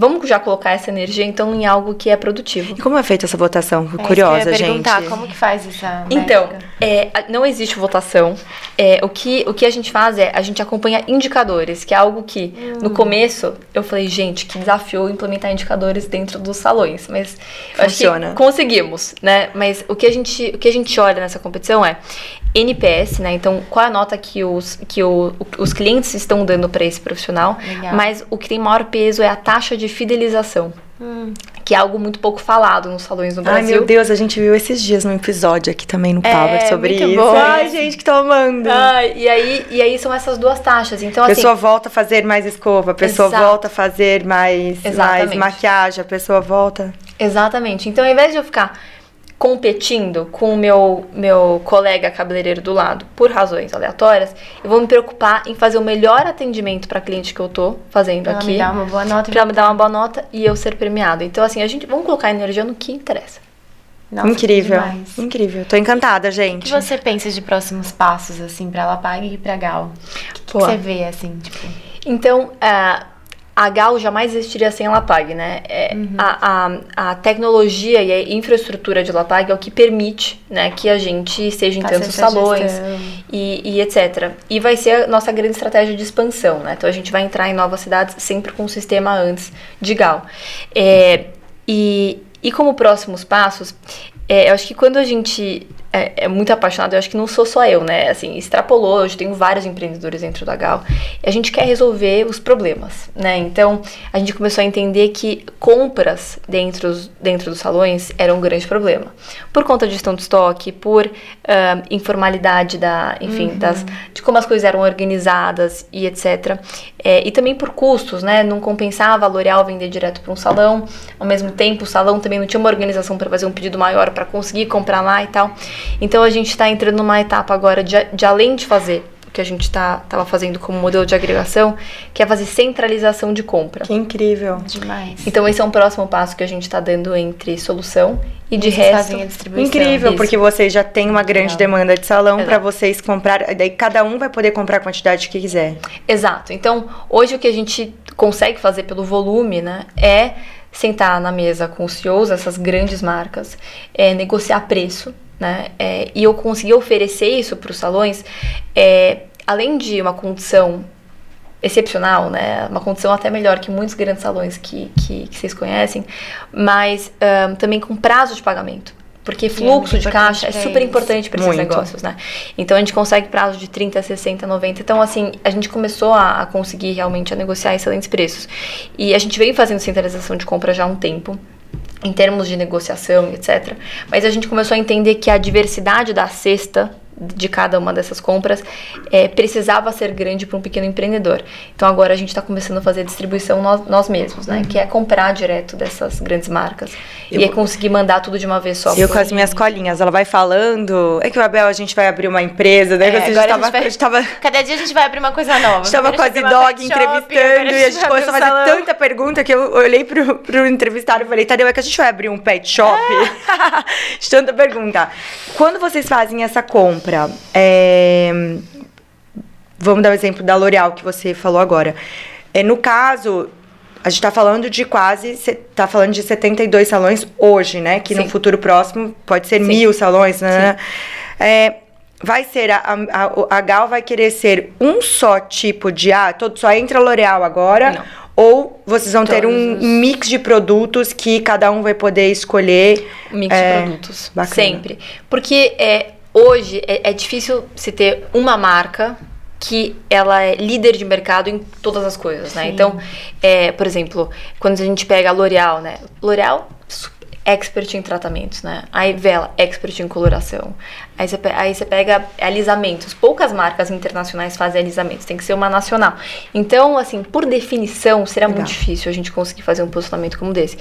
vamos já colocar essa energia então em algo que é produtivo. E como é feita essa votação? É Curiosa, gente. perguntar, como que faz essa Então, é, não existe votação. É, o, que, o que a gente faz é, a gente acompanha indicadores, que é algo que, no começo, eu falei, gente, que desafio implementar indicadores dentro dos salões. Mas Funciona. que conseguimos, né? Mas o que, a gente, o que a gente olha nessa competição é NPS, né? Então, qual é a nota que os, que o- os clientes estão dando para esse profissional? Legal. Mas o que tem maior peso é a taxa de fidelização, Hum. que é algo muito pouco falado nos salões no Ai, Brasil. meu Deus, a gente viu esses dias num episódio aqui também no Power É, sobre isso. bom Ai, gente, que tô amando. Ai, e aí, e aí são essas duas taxas. Então, a assim, pessoa volta a fazer mais escova, a pessoa Exato. volta a fazer mais, mais maquiagem, a pessoa volta. exatamente. Então, ao invés de eu ficar competindo com o meu, meu colega cabeleireiro do lado por razões aleatórias, eu vou me preocupar em fazer o melhor atendimento para cliente que eu tô fazendo Pra ela aqui. me dar uma boa nota. Pra me dar uma boa nota e eu ser premiado. Então, assim, a gente vamos colocar energia no que interessa. Nossa, Incrível. demais. Incrível. Tô encantada, O que gente. você pensa de próximos passos, assim, pra Lapag e pra Gal? O que, que você vê, assim, tipo... Então, a, a Gal jamais existiria sem a Lapag, né? É, a, a, a tecnologia e a infraestrutura de Lapag é o que permite né, que a gente esteja em tantos salões e, e etc. E vai ser a nossa grande estratégia de expansão, né? Então a gente vai entrar em novas cidades sempre com o sistema antes de Gal. É, e, e como próximos passos, é, eu acho que quando a gente é, é muito apaixonado, eu acho que não sou só eu, né? Assim, extrapolou, hoje tenho vários empreendedores dentro da Gal. E a gente quer resolver os problemas, né? Então, a gente começou a entender que compras dentro, dos- dentro dos salões eram um grande problema. Por conta de gestão de estoque, por ah, informalidade da, enfim, das, de como as coisas eram organizadas e etc. É, e também por custos, né? Não compensava a L'Oréal vender direto para um salão. Ao mesmo tempo, o salão também não tinha uma organização para fazer um pedido maior para conseguir comprar lá e tal. Então a gente está entrando numa etapa agora de, de além de fazer o que a gente tá, tava fazendo como modelo de agregação, que é fazer centralização de compra. Que incrível. Demais. Então esse é um próximo passo que a gente está dando entre solução e de Vocês resto. fazem a distribuição. Incrível, Isso. porque vocês já têm uma grande Legal. demanda de salão pra vocês comprar. Daí cada um vai poder comprar a quantidade que quiser. Exato. Então, hoje o que a gente consegue fazer pelo volume, né, é sentar na mesa com os CEOs dessas grandes marcas, é, negociar preço, né? É, e eu conseguir oferecer isso para os salões, é, além de uma condição excepcional, né? Uma condição até melhor que muitos grandes salões que, que, que vocês conhecem, mas um, também com prazo de pagamento. Porque fluxo é de caixa é super importante para esses negócios, né? Então a gente consegue prazo de 30, 60, 90. Então, assim, a gente começou a, a conseguir realmente a negociar excelentes preços. E a gente veio fazendo centralização de compra já há um tempo em termos de negociação, etc. Mas a gente começou a entender que a diversidade da cesta de cada uma dessas compras é, precisava ser grande para um pequeno empreendedor. Então agora a gente está começando a fazer distribuição nós, nós mesmos, né? Uhum. Que é comprar direto dessas grandes marcas eu, e é conseguir mandar tudo de uma vez só. Eu com as minhas colinhas, ela vai falando. É que o Abel a gente vai abrir uma empresa, né? É, agora a gente, vai, a gente tava... Cada dia a gente vai abrir uma coisa nova. A gente tava com a Dog entrevistando e a gente começou a fazer salão. tanta pergunta que eu olhei pro, pro entrevistado e falei, Tadeu, é que a gente vai abrir um pet shop? É. de tanta pergunta. Quando vocês fazem essa compra, é, vamos dar o um exemplo da L'Oréal que você falou agora. É, no caso, a gente está falando de quase, está falando de 72 salões hoje, né? Que Sim. no futuro próximo pode ser Sim. mil salões, né? É, vai ser, a, a, a, Gal vai querer ser um só tipo de, ah, todo, só entra L'Oréal agora? Não. Ou vocês vão Todos ter um os... mix de produtos que cada um vai poder escolher? Um mix é, de produtos. Bacana. Sempre. Porque é, hoje é, é difícil se ter uma marca que ela é líder de mercado em todas as coisas, né? Sim. Então, é, por exemplo, quando a gente pega a L'Oreal, né? L'Oreal expert em tratamentos, né? Aí Vela, expert em coloração. Aí você, aí você pega alisamentos. Poucas marcas internacionais fazem alisamentos, tem que ser uma nacional. Então, assim, por definição, será Legal. muito difícil a gente conseguir fazer um posicionamento como desse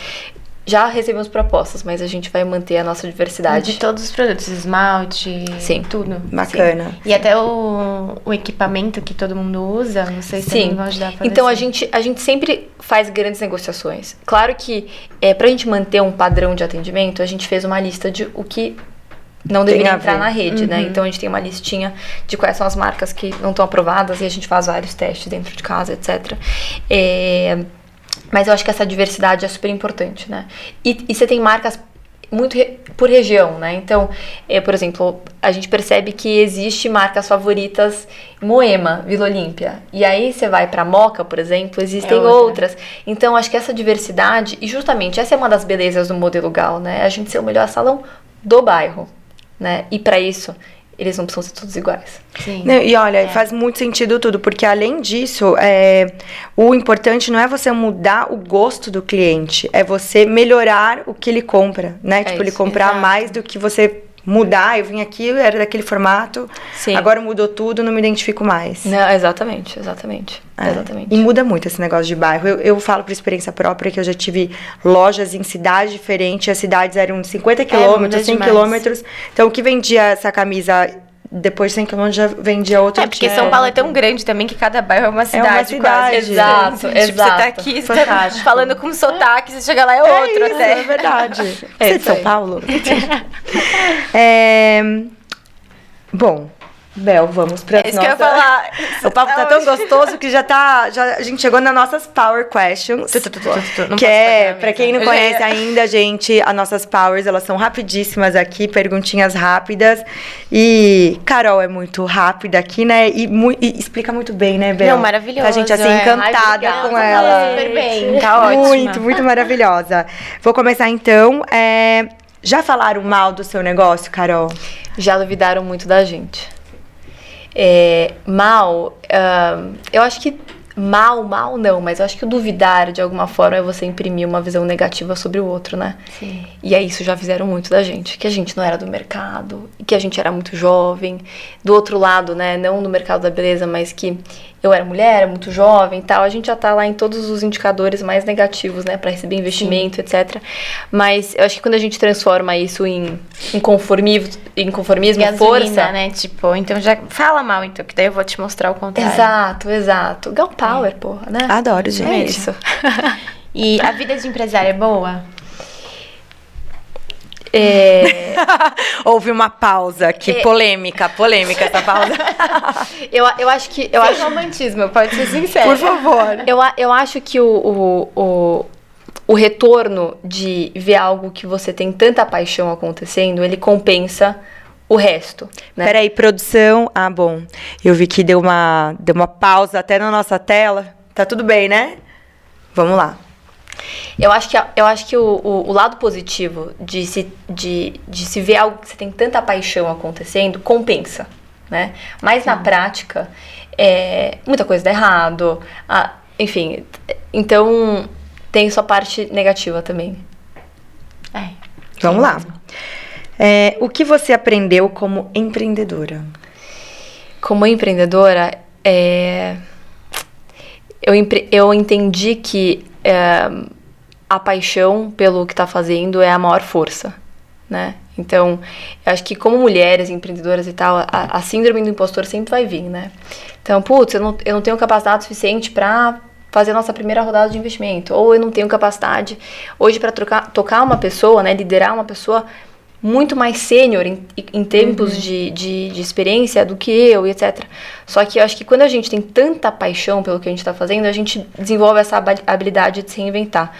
já recebemos propostas, mas a gente vai manter a nossa diversidade. De todos os produtos, esmalte, Sim. tudo. Bacana. Sim. E até o, o equipamento que todo mundo usa, não sei se Sim. vão ajudar a Então, a gente, a gente sempre faz grandes negociações. Claro que, é, para a gente manter um padrão de atendimento, a gente fez uma lista de o que não deveria entrar na rede, né? uhum. né? Então a gente tem uma listinha de quais são as marcas que não estão aprovadas e a gente faz vários testes dentro de casa, etc. É, mas eu acho que essa diversidade é super importante, né? E, e você tem marcas muito re, por região, né? Então, é, por exemplo, a gente percebe que existe marcas favoritas Moema, Vila Olímpia. E aí você vai para Moca, por exemplo, existem é outras. Então, acho que essa diversidade, e justamente essa é uma das belezas do modelo Gal, né? A gente ser o melhor salão do bairro, né? E para isso, eles não precisam ser todos iguais. Sim. e olha, é. faz muito sentido tudo, porque além disso, é, o importante não é você mudar o gosto do cliente, é você melhorar o que ele compra, né? É tipo, isso, ele comprar exato. mais do que você mudar, eu vim aqui, era daquele formato, Sim. agora mudou tudo, não me identifico mais. Não, exatamente, exatamente. É. exatamente. E muda muito esse negócio de bairro. Eu, eu falo por experiência própria que eu já tive lojas em cidades diferentes, as cidades eram 50 é, quilômetros, é, 100 quilômetros. Então, o que vendia essa camisa depois de 100 km já vendia outro É, porque São Paulo é tão grande também que cada bairro é uma cidade. É uma cidade. Quase. Exato, tipo, exato. você tá aqui, você tá falando com sotaque, você chega lá é outro é isso, até. É verdade. É você é de São Paulo? é... Bom, Bel, vamos para é isso nossa... que eu ia falar. o papo tá tão gostoso que já tá, já a gente chegou nas nossas power questions, tu, tu, tu, que é para quem não conhece ainda, gente, as nossas powers, elas são rapidíssimas aqui, perguntinhas rápidas. E Carol é muito rápida aqui, né? E, e explica muito bem, né, Bel? Não, maravilhosa. A gente assim é. encantada Ai, com ela. Super bem, tá ótimo. Muito, muito maravilhosa. Vou começar então, é... Já falaram mal do seu negócio, Carol? Já duvidaram muito da gente é, mal, uh, eu acho que mal, mal não, mas eu acho que o duvidar de alguma forma é você imprimir uma visão negativa sobre o outro, né? Sim. E aí isso já fizeram muito da gente, que a gente não era do mercado, que a gente era muito jovem. Do outro lado, né, não no mercado da beleza, mas que eu era mulher, muito jovem e tal, a gente já tá lá em todos os indicadores mais negativos, né, para receber investimento, Sim. etc. Mas eu acho que quando a gente transforma isso em, em conformismo, em conformismo, Gasolina, força, né, tipo, então já fala mal então, que daí eu vou te mostrar o contrário. Exato, exato. Gal Power, é. porra, né? Adoro, gente. É isso. e a vida de empresária é boa? É... Houve uma pausa que é... polêmica, polêmica essa pausa. eu, eu acho que. Eu Sem acho... romantismo, pode ser sincero. Por favor. Eu, eu acho que o, o, o o retorno de ver algo que você tem tanta paixão acontecendo, ele compensa o resto, né? Peraí, produção. Ah, bom. Eu vi que deu uma, deu uma pausa até na nossa tela. Tá tudo bem, né? Vamos lá. Eu acho que, a- eu acho que o, o, o lado positivo de se, de, de se ver algo que você tem tanta paixão acontecendo compensa, né? Mas na prática, é, muita coisa dá errado, ah, enfim. Então, tem sua parte negativa também. É. Vamos lá. É, o que você aprendeu como empreendedora? Como empreendedora, é, eu, empre- eu entendi que é, a paixão pelo que está fazendo é a maior força, né? Então, eu acho que como mulheres empreendedoras e tal, a, a síndrome do impostor sempre vai vir, né? Então, putz, eu não, eu não tenho capacidade suficiente para fazer a nossa primeira rodada de investimento, ou eu não tenho capacidade hoje para tocar uma pessoa, né, liderar uma pessoa muito mais sênior em, em tempos de, de, de experiência do que eu etc. Só que eu acho que quando a gente tem tanta paixão pelo que a gente está fazendo, a gente desenvolve essa habilidade de se reinventar.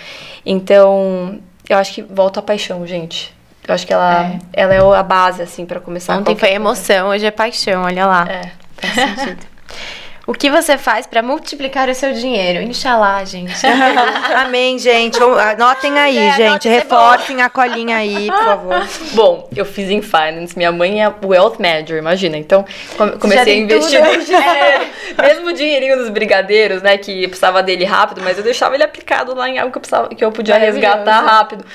Então, eu acho que volta a paixão, gente. Eu acho que ela é, ela é a base, assim, para começar Ontem foi emoção, hoje é paixão, olha lá. coisa. É, faz sentido. O que você faz pra multiplicar o seu dinheiro? Inxalá, gente. Amém, gente. Anotem aí, É, gente. é Reforcem a colinha aí, por favor. Bom, eu fiz em finance. Minha mãe é wealth manager, imagina. Então, come- comecei a investir tudo. no dinheiro. Mesmo o dinheirinho dos brigadeiros, né? Que eu precisava dele rápido, mas eu deixava ele aplicado lá em algo que eu, precisava, que eu podia resgatar rápido.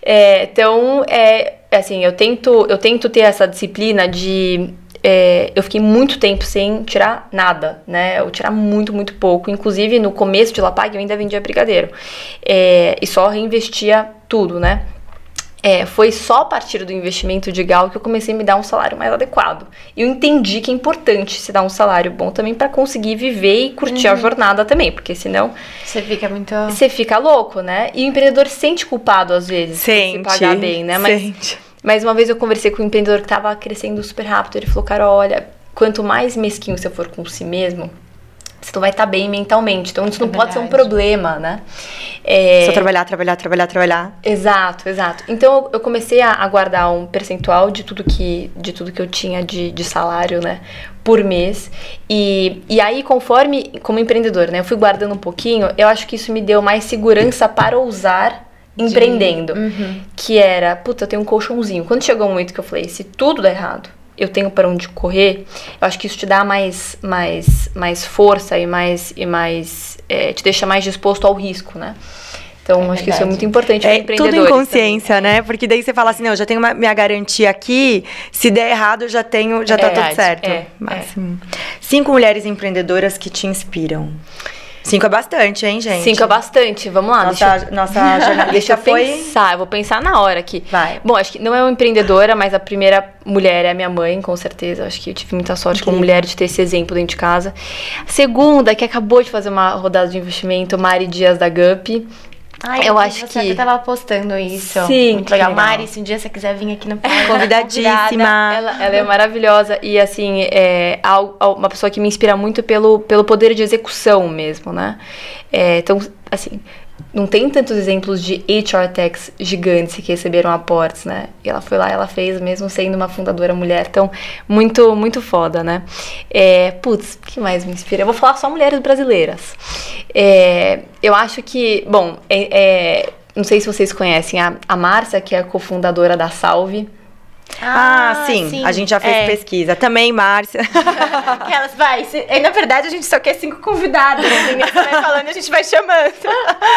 É, então, é, assim, eu tento, eu tento ter essa disciplina de. É, eu fiquei muito tempo sem tirar nada, né? Eu tirar muito, muito pouco. Inclusive, no começo de Lapag, eu ainda vendia brigadeiro. É, e só reinvestia tudo, né? É, foi só a partir do investimento de Gal que eu comecei a me dar um salário mais adequado. E eu entendi que é importante se dar um salário bom também para conseguir viver e curtir a jornada também, porque senão Você fica muito. você fica louco, né? E o empreendedor se sente culpado às vezes Sente. por se pagar bem, né? Mas, Sente. Mas uma vez eu conversei com um empreendedor que tava crescendo super rápido, ele falou: "Cara, olha, quanto mais mesquinho você for com si mesmo, você não vai estar bem mentalmente. Então isso não pode ser um verdade. problema, né? É, Só trabalhar, trabalhar, trabalhar, trabalhar. Exato, exato. Então eu- comecei a, a guardar um percentual de tudo que, de tudo que eu tinha de, de salário, né? Por mês. E, e aí, conforme, como empreendedor, né? Eu fui guardando um pouquinho, eu acho que isso me deu mais segurança para ousar empreendendo. Uhum. Que era, puta, eu tenho um colchãozinho. Quando chegou um momento que eu falei, se tudo der errado, eu tenho para onde correr, eu acho que isso te dá mais, mais, mais força e mais. E mais é, te deixa mais disposto ao risco, né? Então, É acho que isso é verdade. muito importante para É tudo em consciência, né? Porque daí você fala assim, não, eu já tenho uma, minha garantia aqui, se der errado, eu já tenho, já tá Verdade, tudo certo. é, Máximo. Cinco mulheres empreendedoras que te inspiram. Cinco é bastante, hein, gente? Cinco é bastante. Vamos lá, deixa Nossa, eu... nossa Deixa jornalista eu foi... pensar, eu vou pensar na hora aqui. Vai. Bom, acho que não é uma empreendedora, mas a primeira mulher é a minha mãe, com certeza. Acho que eu tive muita sorte como Incrível. mulher de ter esse exemplo dentro de casa. A segunda, que acabou de fazer uma rodada de investimento, Mari Dias da GUP. Ai, Eu acho você que- até tava postando isso. Sim, Muito legal. legal. Mari, se um dia você quiser vir aqui no Convidadíssima. Ela, ela é maravilhosa e, assim, é uma pessoa que me inspira muito pelo, pelo poder de execução mesmo, né? É, então, assim, não tem tantos exemplos de HR techs gigantes que receberam aportes, né? E ela foi lá, ela fez, mesmo sendo uma fundadora mulher. Então, muito, muito foda, né? É, putz, que mais me inspira? Eu vou falar só mulheres brasileiras. É, eu acho que, bom, é- é, não sei se vocês conhecem a, a Márcia, que é a cofundadora da Salve. Ah, sim, a gente já fez é. pesquisa. Também, Márcia. Aquelas, vai. se- e, na verdade, a gente só quer cinco convidados. entendeu? Você vai falando a gente vai chamando.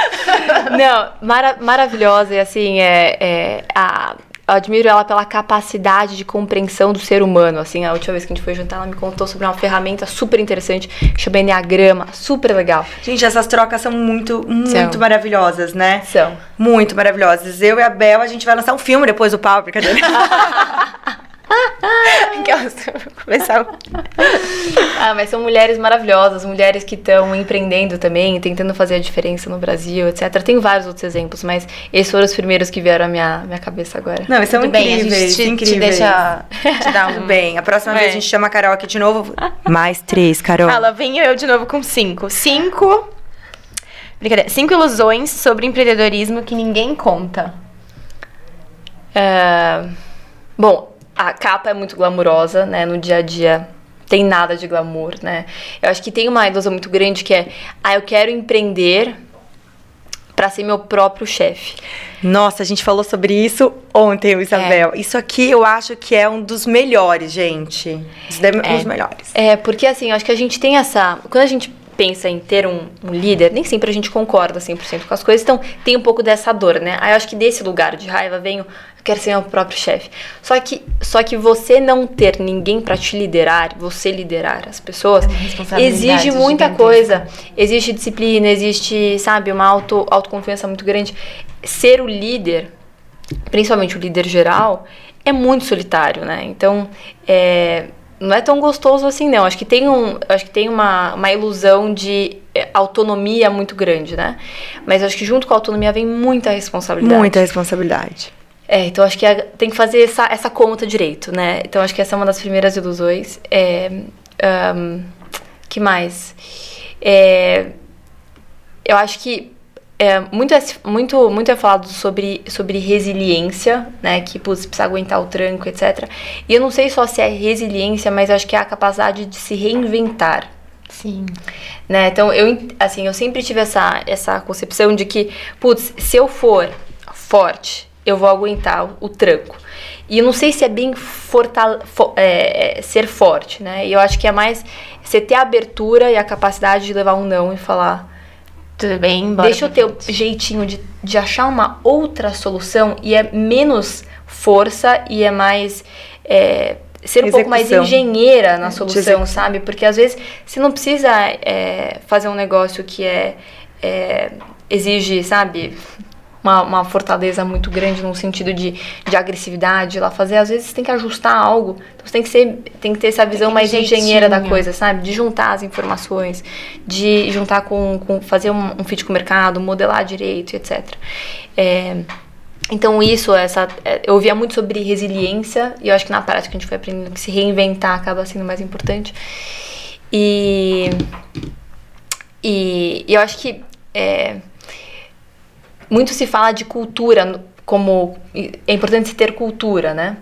Não, mara- maravilhosa e assim, é, é, a, admiro ela pela capacidade de compreensão do ser humano, assim, a última vez que a gente foi jantar, ela me contou sobre uma ferramenta super interessante, que chama Enneagrama, super legal. Gente, essas trocas são muito, muito São. maravilhosas, né? São. Muito maravilhosas. Eu e a Bel, a gente vai lançar um filme depois do pau, brincadeira. Aquelas, começar. Ah, mas são mulheres maravilhosas, mulheres que estão empreendendo também, tentando fazer a diferença no Brasil, etc. Tem vários outros exemplos, mas esses foram os primeiros que vieram à minha, minha cabeça agora. Não, são Tudo bem, a incríveis, gente te, te incríveis. deixa te dar um. bem. A próxima vez a gente chama a Carol aqui de novo. Mais três, Carol. Ah, lá venho eu de novo com cinco. Cinco Brincadeira. Cinco ilusões sobre empreendedorismo que ninguém conta. É, Bom, a capa é muito glamurosa, né? No dia a dia tem nada de glamour, né? Eu acho que tem uma ilusão muito grande que é, ah, eu quero empreender para ser meu próprio chefe. Nossa, a gente falou sobre isso ontem, É. Isabel. Isso aqui eu acho que é um dos melhores, gente. Os de- É. os melhores. É, porque assim, eu acho que a gente tem essa. Quando a gente pensa em ter um, um líder, nem sempre a gente concorda 100% com as coisas, então tem um pouco dessa dor, né? Aí eu acho que desse lugar de raiva vem o. Eu quero ser meu próprio chefe. Só que, só que você não ter ninguém pra te liderar, você liderar as pessoas, É exige muita gigantesca. coisa. Existe disciplina, existe, sabe, uma auto, autoconfiança muito grande. Ser o líder, principalmente o líder geral, é muito solitário, né? Então, é, não é tão gostoso assim, não. Acho que tem, um, acho que tem uma, uma ilusão de é, autonomia muito grande, né? Mas acho que junto com a autonomia vem muita responsabilidade. Muita responsabilidade. É, então acho que tem que fazer essa, essa conta direito, né? Então acho que essa é uma das primeiras ilusões. É, ahn, que mais? É, eu acho que é, muito, é, muito, muito é falado sobre, sobre resiliência, né? Que putz, precisa aguentar o tranco, etc. E eu não sei só se é resiliência, mas acho que é a capacidade de se reinventar Sim. né? Então, eu, assim, eu sempre tive essa, essa concepção de que, putz, se eu for forte, eu vou aguentar o, o tranco. E eu não sei se é bem fortale fo- é, é, ser forte, né? E eu acho que é mais você ter a abertura e a capacidade de levar um não e falar, Tudo bem, bora deixa eu pra ter o frente. jeitinho de, de achar uma outra solução e é menos força e é mais. é, ser um pouco mais Execução. engenheira na De solução, execução. sabe? Porque às vezes você não precisa é, fazer um negócio que é, é, exige, sabe? Uma, uma fortaleza muito grande no sentido de, de agressividade lá fazer. Às vezes você tem que ajustar algo. Então você tem que, ser, tem que ter essa visão mais engenheira da jeitinho. coisa, sabe? De juntar as informações, de juntar com, com fazer um, um fit com o mercado, modelar direito, etc. É, então isso, essa, é, eu ouvia muito sobre resiliência e eu acho que na prática a gente foi aprendendo que se reinventar acaba sendo mais importante. E, e, e eu acho que é, muito se fala de cultura como é importante se ter cultura, né?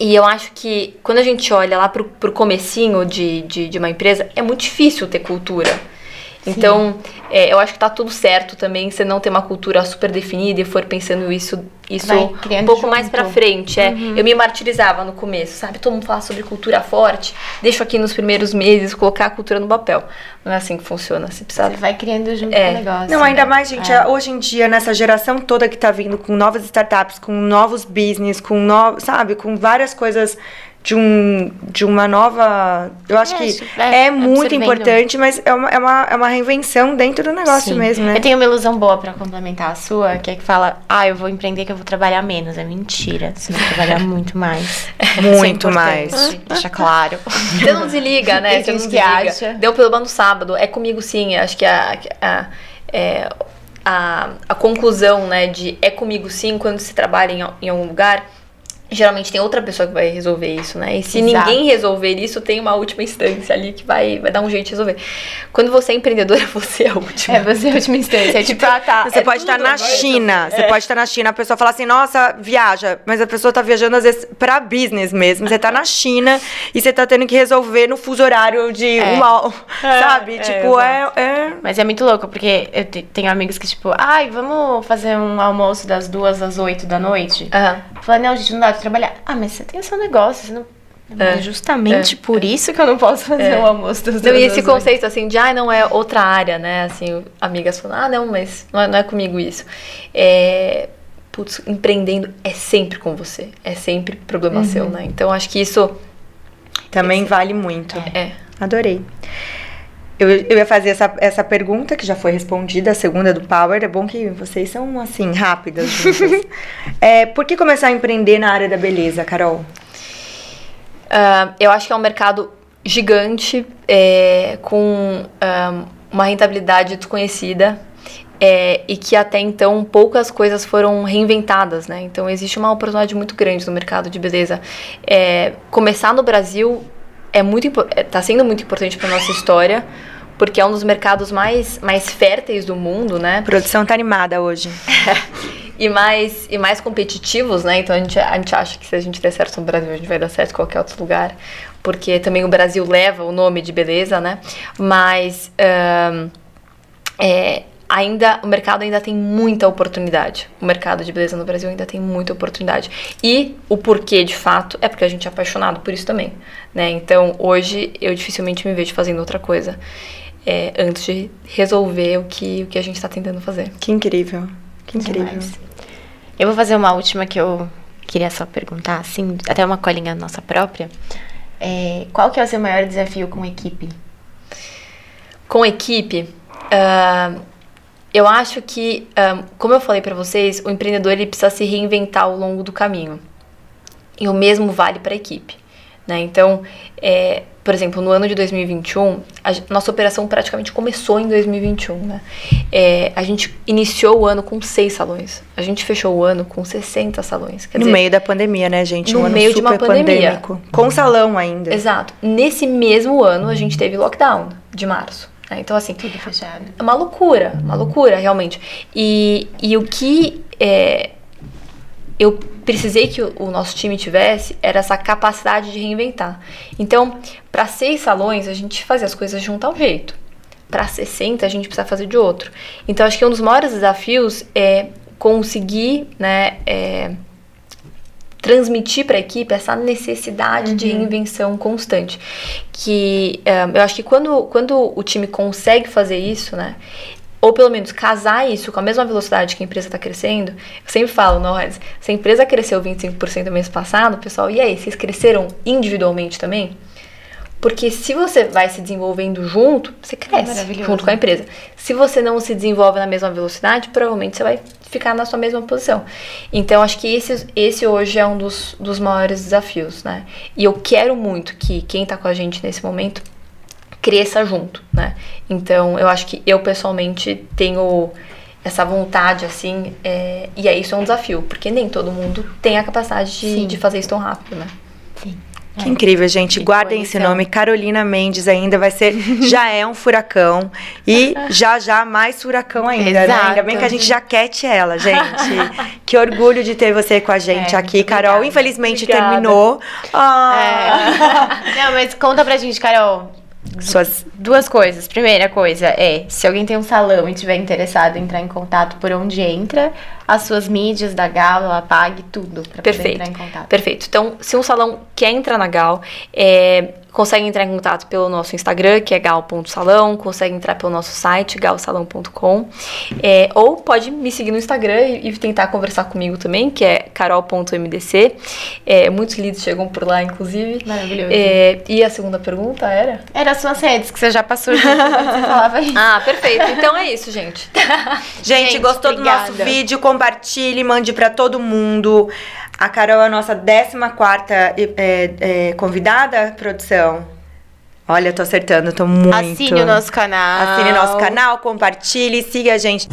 E eu acho que quando a gente olha lá pro, pro comecinho de, de, de uma empresa, é muito difícil ter cultura. Então, é, eu acho que tá tudo certo também você não ter uma cultura super definida e for pensando isso, isso Vai um pouco junto. mais pra frente. É. Eu me martirizava no começo, sabe? Todo mundo fala sobre cultura forte, deixo aqui nos primeiros meses colocar a cultura no papel. Não é assim que funciona. Você precisa Você vai criando junto É. com o negócio. Não, ainda né? mais, gente, É. hoje em dia, nessa geração toda que tá vindo com novas startups, com novos business, com novos, sabe, com várias coisas de um de uma nova. Eu acho É, que isso, é, é, muito importante, mas é uma, é, uma, é uma reinvenção dentro do negócio Sim. mesmo, né? Eu tenho uma ilusão boa pra complementar a sua, que é que fala, ah, eu vou empreender que eu vou trabalhar menos. É mentira. Você vai trabalhar muito mais. Muito é mais. Deixa claro. Você não desliga, né? Tem Você não que desliga. acha. Deu problema no sábado. É comigo sim. Acho que a, a, é, a, a conclusão, né, de é comigo sim, quando se trabalha em, em algum lugar, geralmente tem outra pessoa que vai resolver isso, né? E se Exato. ninguém resolver isso, tem uma última instância ali que vai, vai dar um jeito de resolver. Quando você é empreendedora, você é a última. É você a última instância. É tipo, ah, tá. Você é pode estar tudo na China, você pode estar na China, a pessoa fala assim, nossa, viaja, mas a pessoa tá viajando às vezes pra business mesmo. Você tá na China e você tá tendo que resolver no fuso horário de É. uma, sabe? é, tipo, é, é Mas é muito louco, porque eu te- tenho amigos que, tipo, ai, vamos fazer um almoço das duas às oito da noite? Aham. Fala, não, gente, não dá trabalhar. Ah, mas você tem o seu negócio, você não. É. É justamente É. por isso que eu não posso fazer É. o almoço das duas Não, e esse conceito assim de, ah, não é outra área, né? Assim, amigas falando, ah, não, mas não é, não é comigo isso. É, putz, empreendendo é sempre com você. É sempre problema seu, né? Então acho que isso também vale muito. é. Adorei. Eu, eu ia fazer essa, essa pergunta, que já foi respondida, a segunda do Power. É bom que vocês são, assim, rápidas é, por que começar a empreender na área da beleza, Carol? Ah, eu acho que é um mercado gigante, é, com ah, uma rentabilidade desconhecida. é, e que até então poucas coisas foram reinventadas, né? Então existe uma oportunidade muito grande no mercado de beleza. É, começar no Brasil é muito impo- é, sendo muito importante para nossa história, porque é um dos mercados mais, mais férteis do mundo, né? A produção tá animada hoje. e mais, e mais competitivos, né? Então a gente, a gente acha que se a gente der certo no Brasil, a gente vai dar certo em qualquer outro lugar. Porque também o Brasil leva o nome de beleza, né? Mas um, é, ainda o mercado ainda tem muita oportunidade. O mercado de beleza no Brasil ainda tem muita oportunidade. E o porquê, de fato, é porque a gente é apaixonado por isso também, né? Então, hoje eu dificilmente me vejo fazendo outra coisa é, antes de resolver o que, o que a gente está tentando fazer. Que incrível. Que incrível. Demais. Eu vou fazer uma última que eu queria só perguntar, assim, até uma colinha nossa própria. É, qual que é o seu maior desafio com equipe? Com equipe, uh, eu acho que, um, como eu falei para vocês, o empreendedor ele precisa se reinventar ao longo do caminho. E o mesmo vale para a equipe. Né? Então, é, por exemplo, no ano de 2021, a nossa operação praticamente começou em 2021. Né? É, a gente iniciou o ano com seis salões. A gente fechou o ano com 60 salões. no dizer, meio da pandemia, né, gente? No um meio de uma pandemia. Pandêmico, com salão ainda. Exato. Nesse mesmo ano, a gente teve lockdown de março. Né? Então, assim. Tudo fechado. É uma loucura, uma loucura, realmente. E, e o que. É, eu precisei que o, o, nosso time tivesse era essa capacidade de reinventar. Então, para seis salões, a gente fazia as coisas de um tal jeito. Para 60, a gente precisa fazer de outro. Então, acho que um dos maiores desafios é conseguir, né, é, transmitir para a equipe essa necessidade uhum. de reinvenção constante. Que um, eu acho que quando, quando o time consegue fazer isso, né, ou pelo menos casar isso com a mesma velocidade que a empresa está crescendo, eu sempre falo, não, se a empresa cresceu 25% no mês passado, pessoal, e aí, vocês cresceram individualmente também? Porque se você vai se desenvolvendo junto, você cresce junto com a empresa. Se você não se desenvolve na mesma velocidade, provavelmente você vai ficar na sua mesma posição. Então, acho que esse, esse hoje é um dos, dos maiores desafios, né? E eu quero muito que quem está com a gente nesse momento cresça junto, né? Então, eu acho que eu pessoalmente tenho essa vontade, assim, é, e é isso é um desafio, porque nem todo mundo tem a capacidade de, de fazer isso tão rápido, né? Que é. incrível, gente. Que Guardem esse nome. Carolina Mendes ainda vai ser. Já é um furacão. E já já mais furacão ainda, né? Ainda bem que a gente já quete ela, gente. que orgulho de ter você com a gente é, aqui, Carol. Obrigada. Infelizmente Obrigada. terminou. Ah. É. Não, mas conta pra gente, Carol. Suas... Duas coisas. Primeira coisa é, se alguém tem um salão e tiver interessado em entrar em contato, por onde entra, as suas mídias da Gal, ela pague tudo para poder entrar em contato. Perfeito. Então, se um salão quer entrar na Gal, é, consegue entrar em contato pelo nosso Instagram, que é gal.salão, consegue entrar pelo nosso site, galsalão.com, é, ou pode me seguir no Instagram e, e, tentar conversar comigo também, que é carol.mdc. É, muitos leads chegam por lá, inclusive. Maravilhoso. É, e a segunda pergunta era? Era as suas redes, que você já passou, você falava isso. Ah, perfeito. Então é isso, gente. gente, gente, gostou obrigada. do nosso vídeo? Compartilhe, mande para todo mundo. A Carol é a nossa 14 quarta é, é, convidada, produção. Olha, tô acertando, tô muito. Assine o nosso canal. Assine o nosso canal, compartilhe, siga a gente.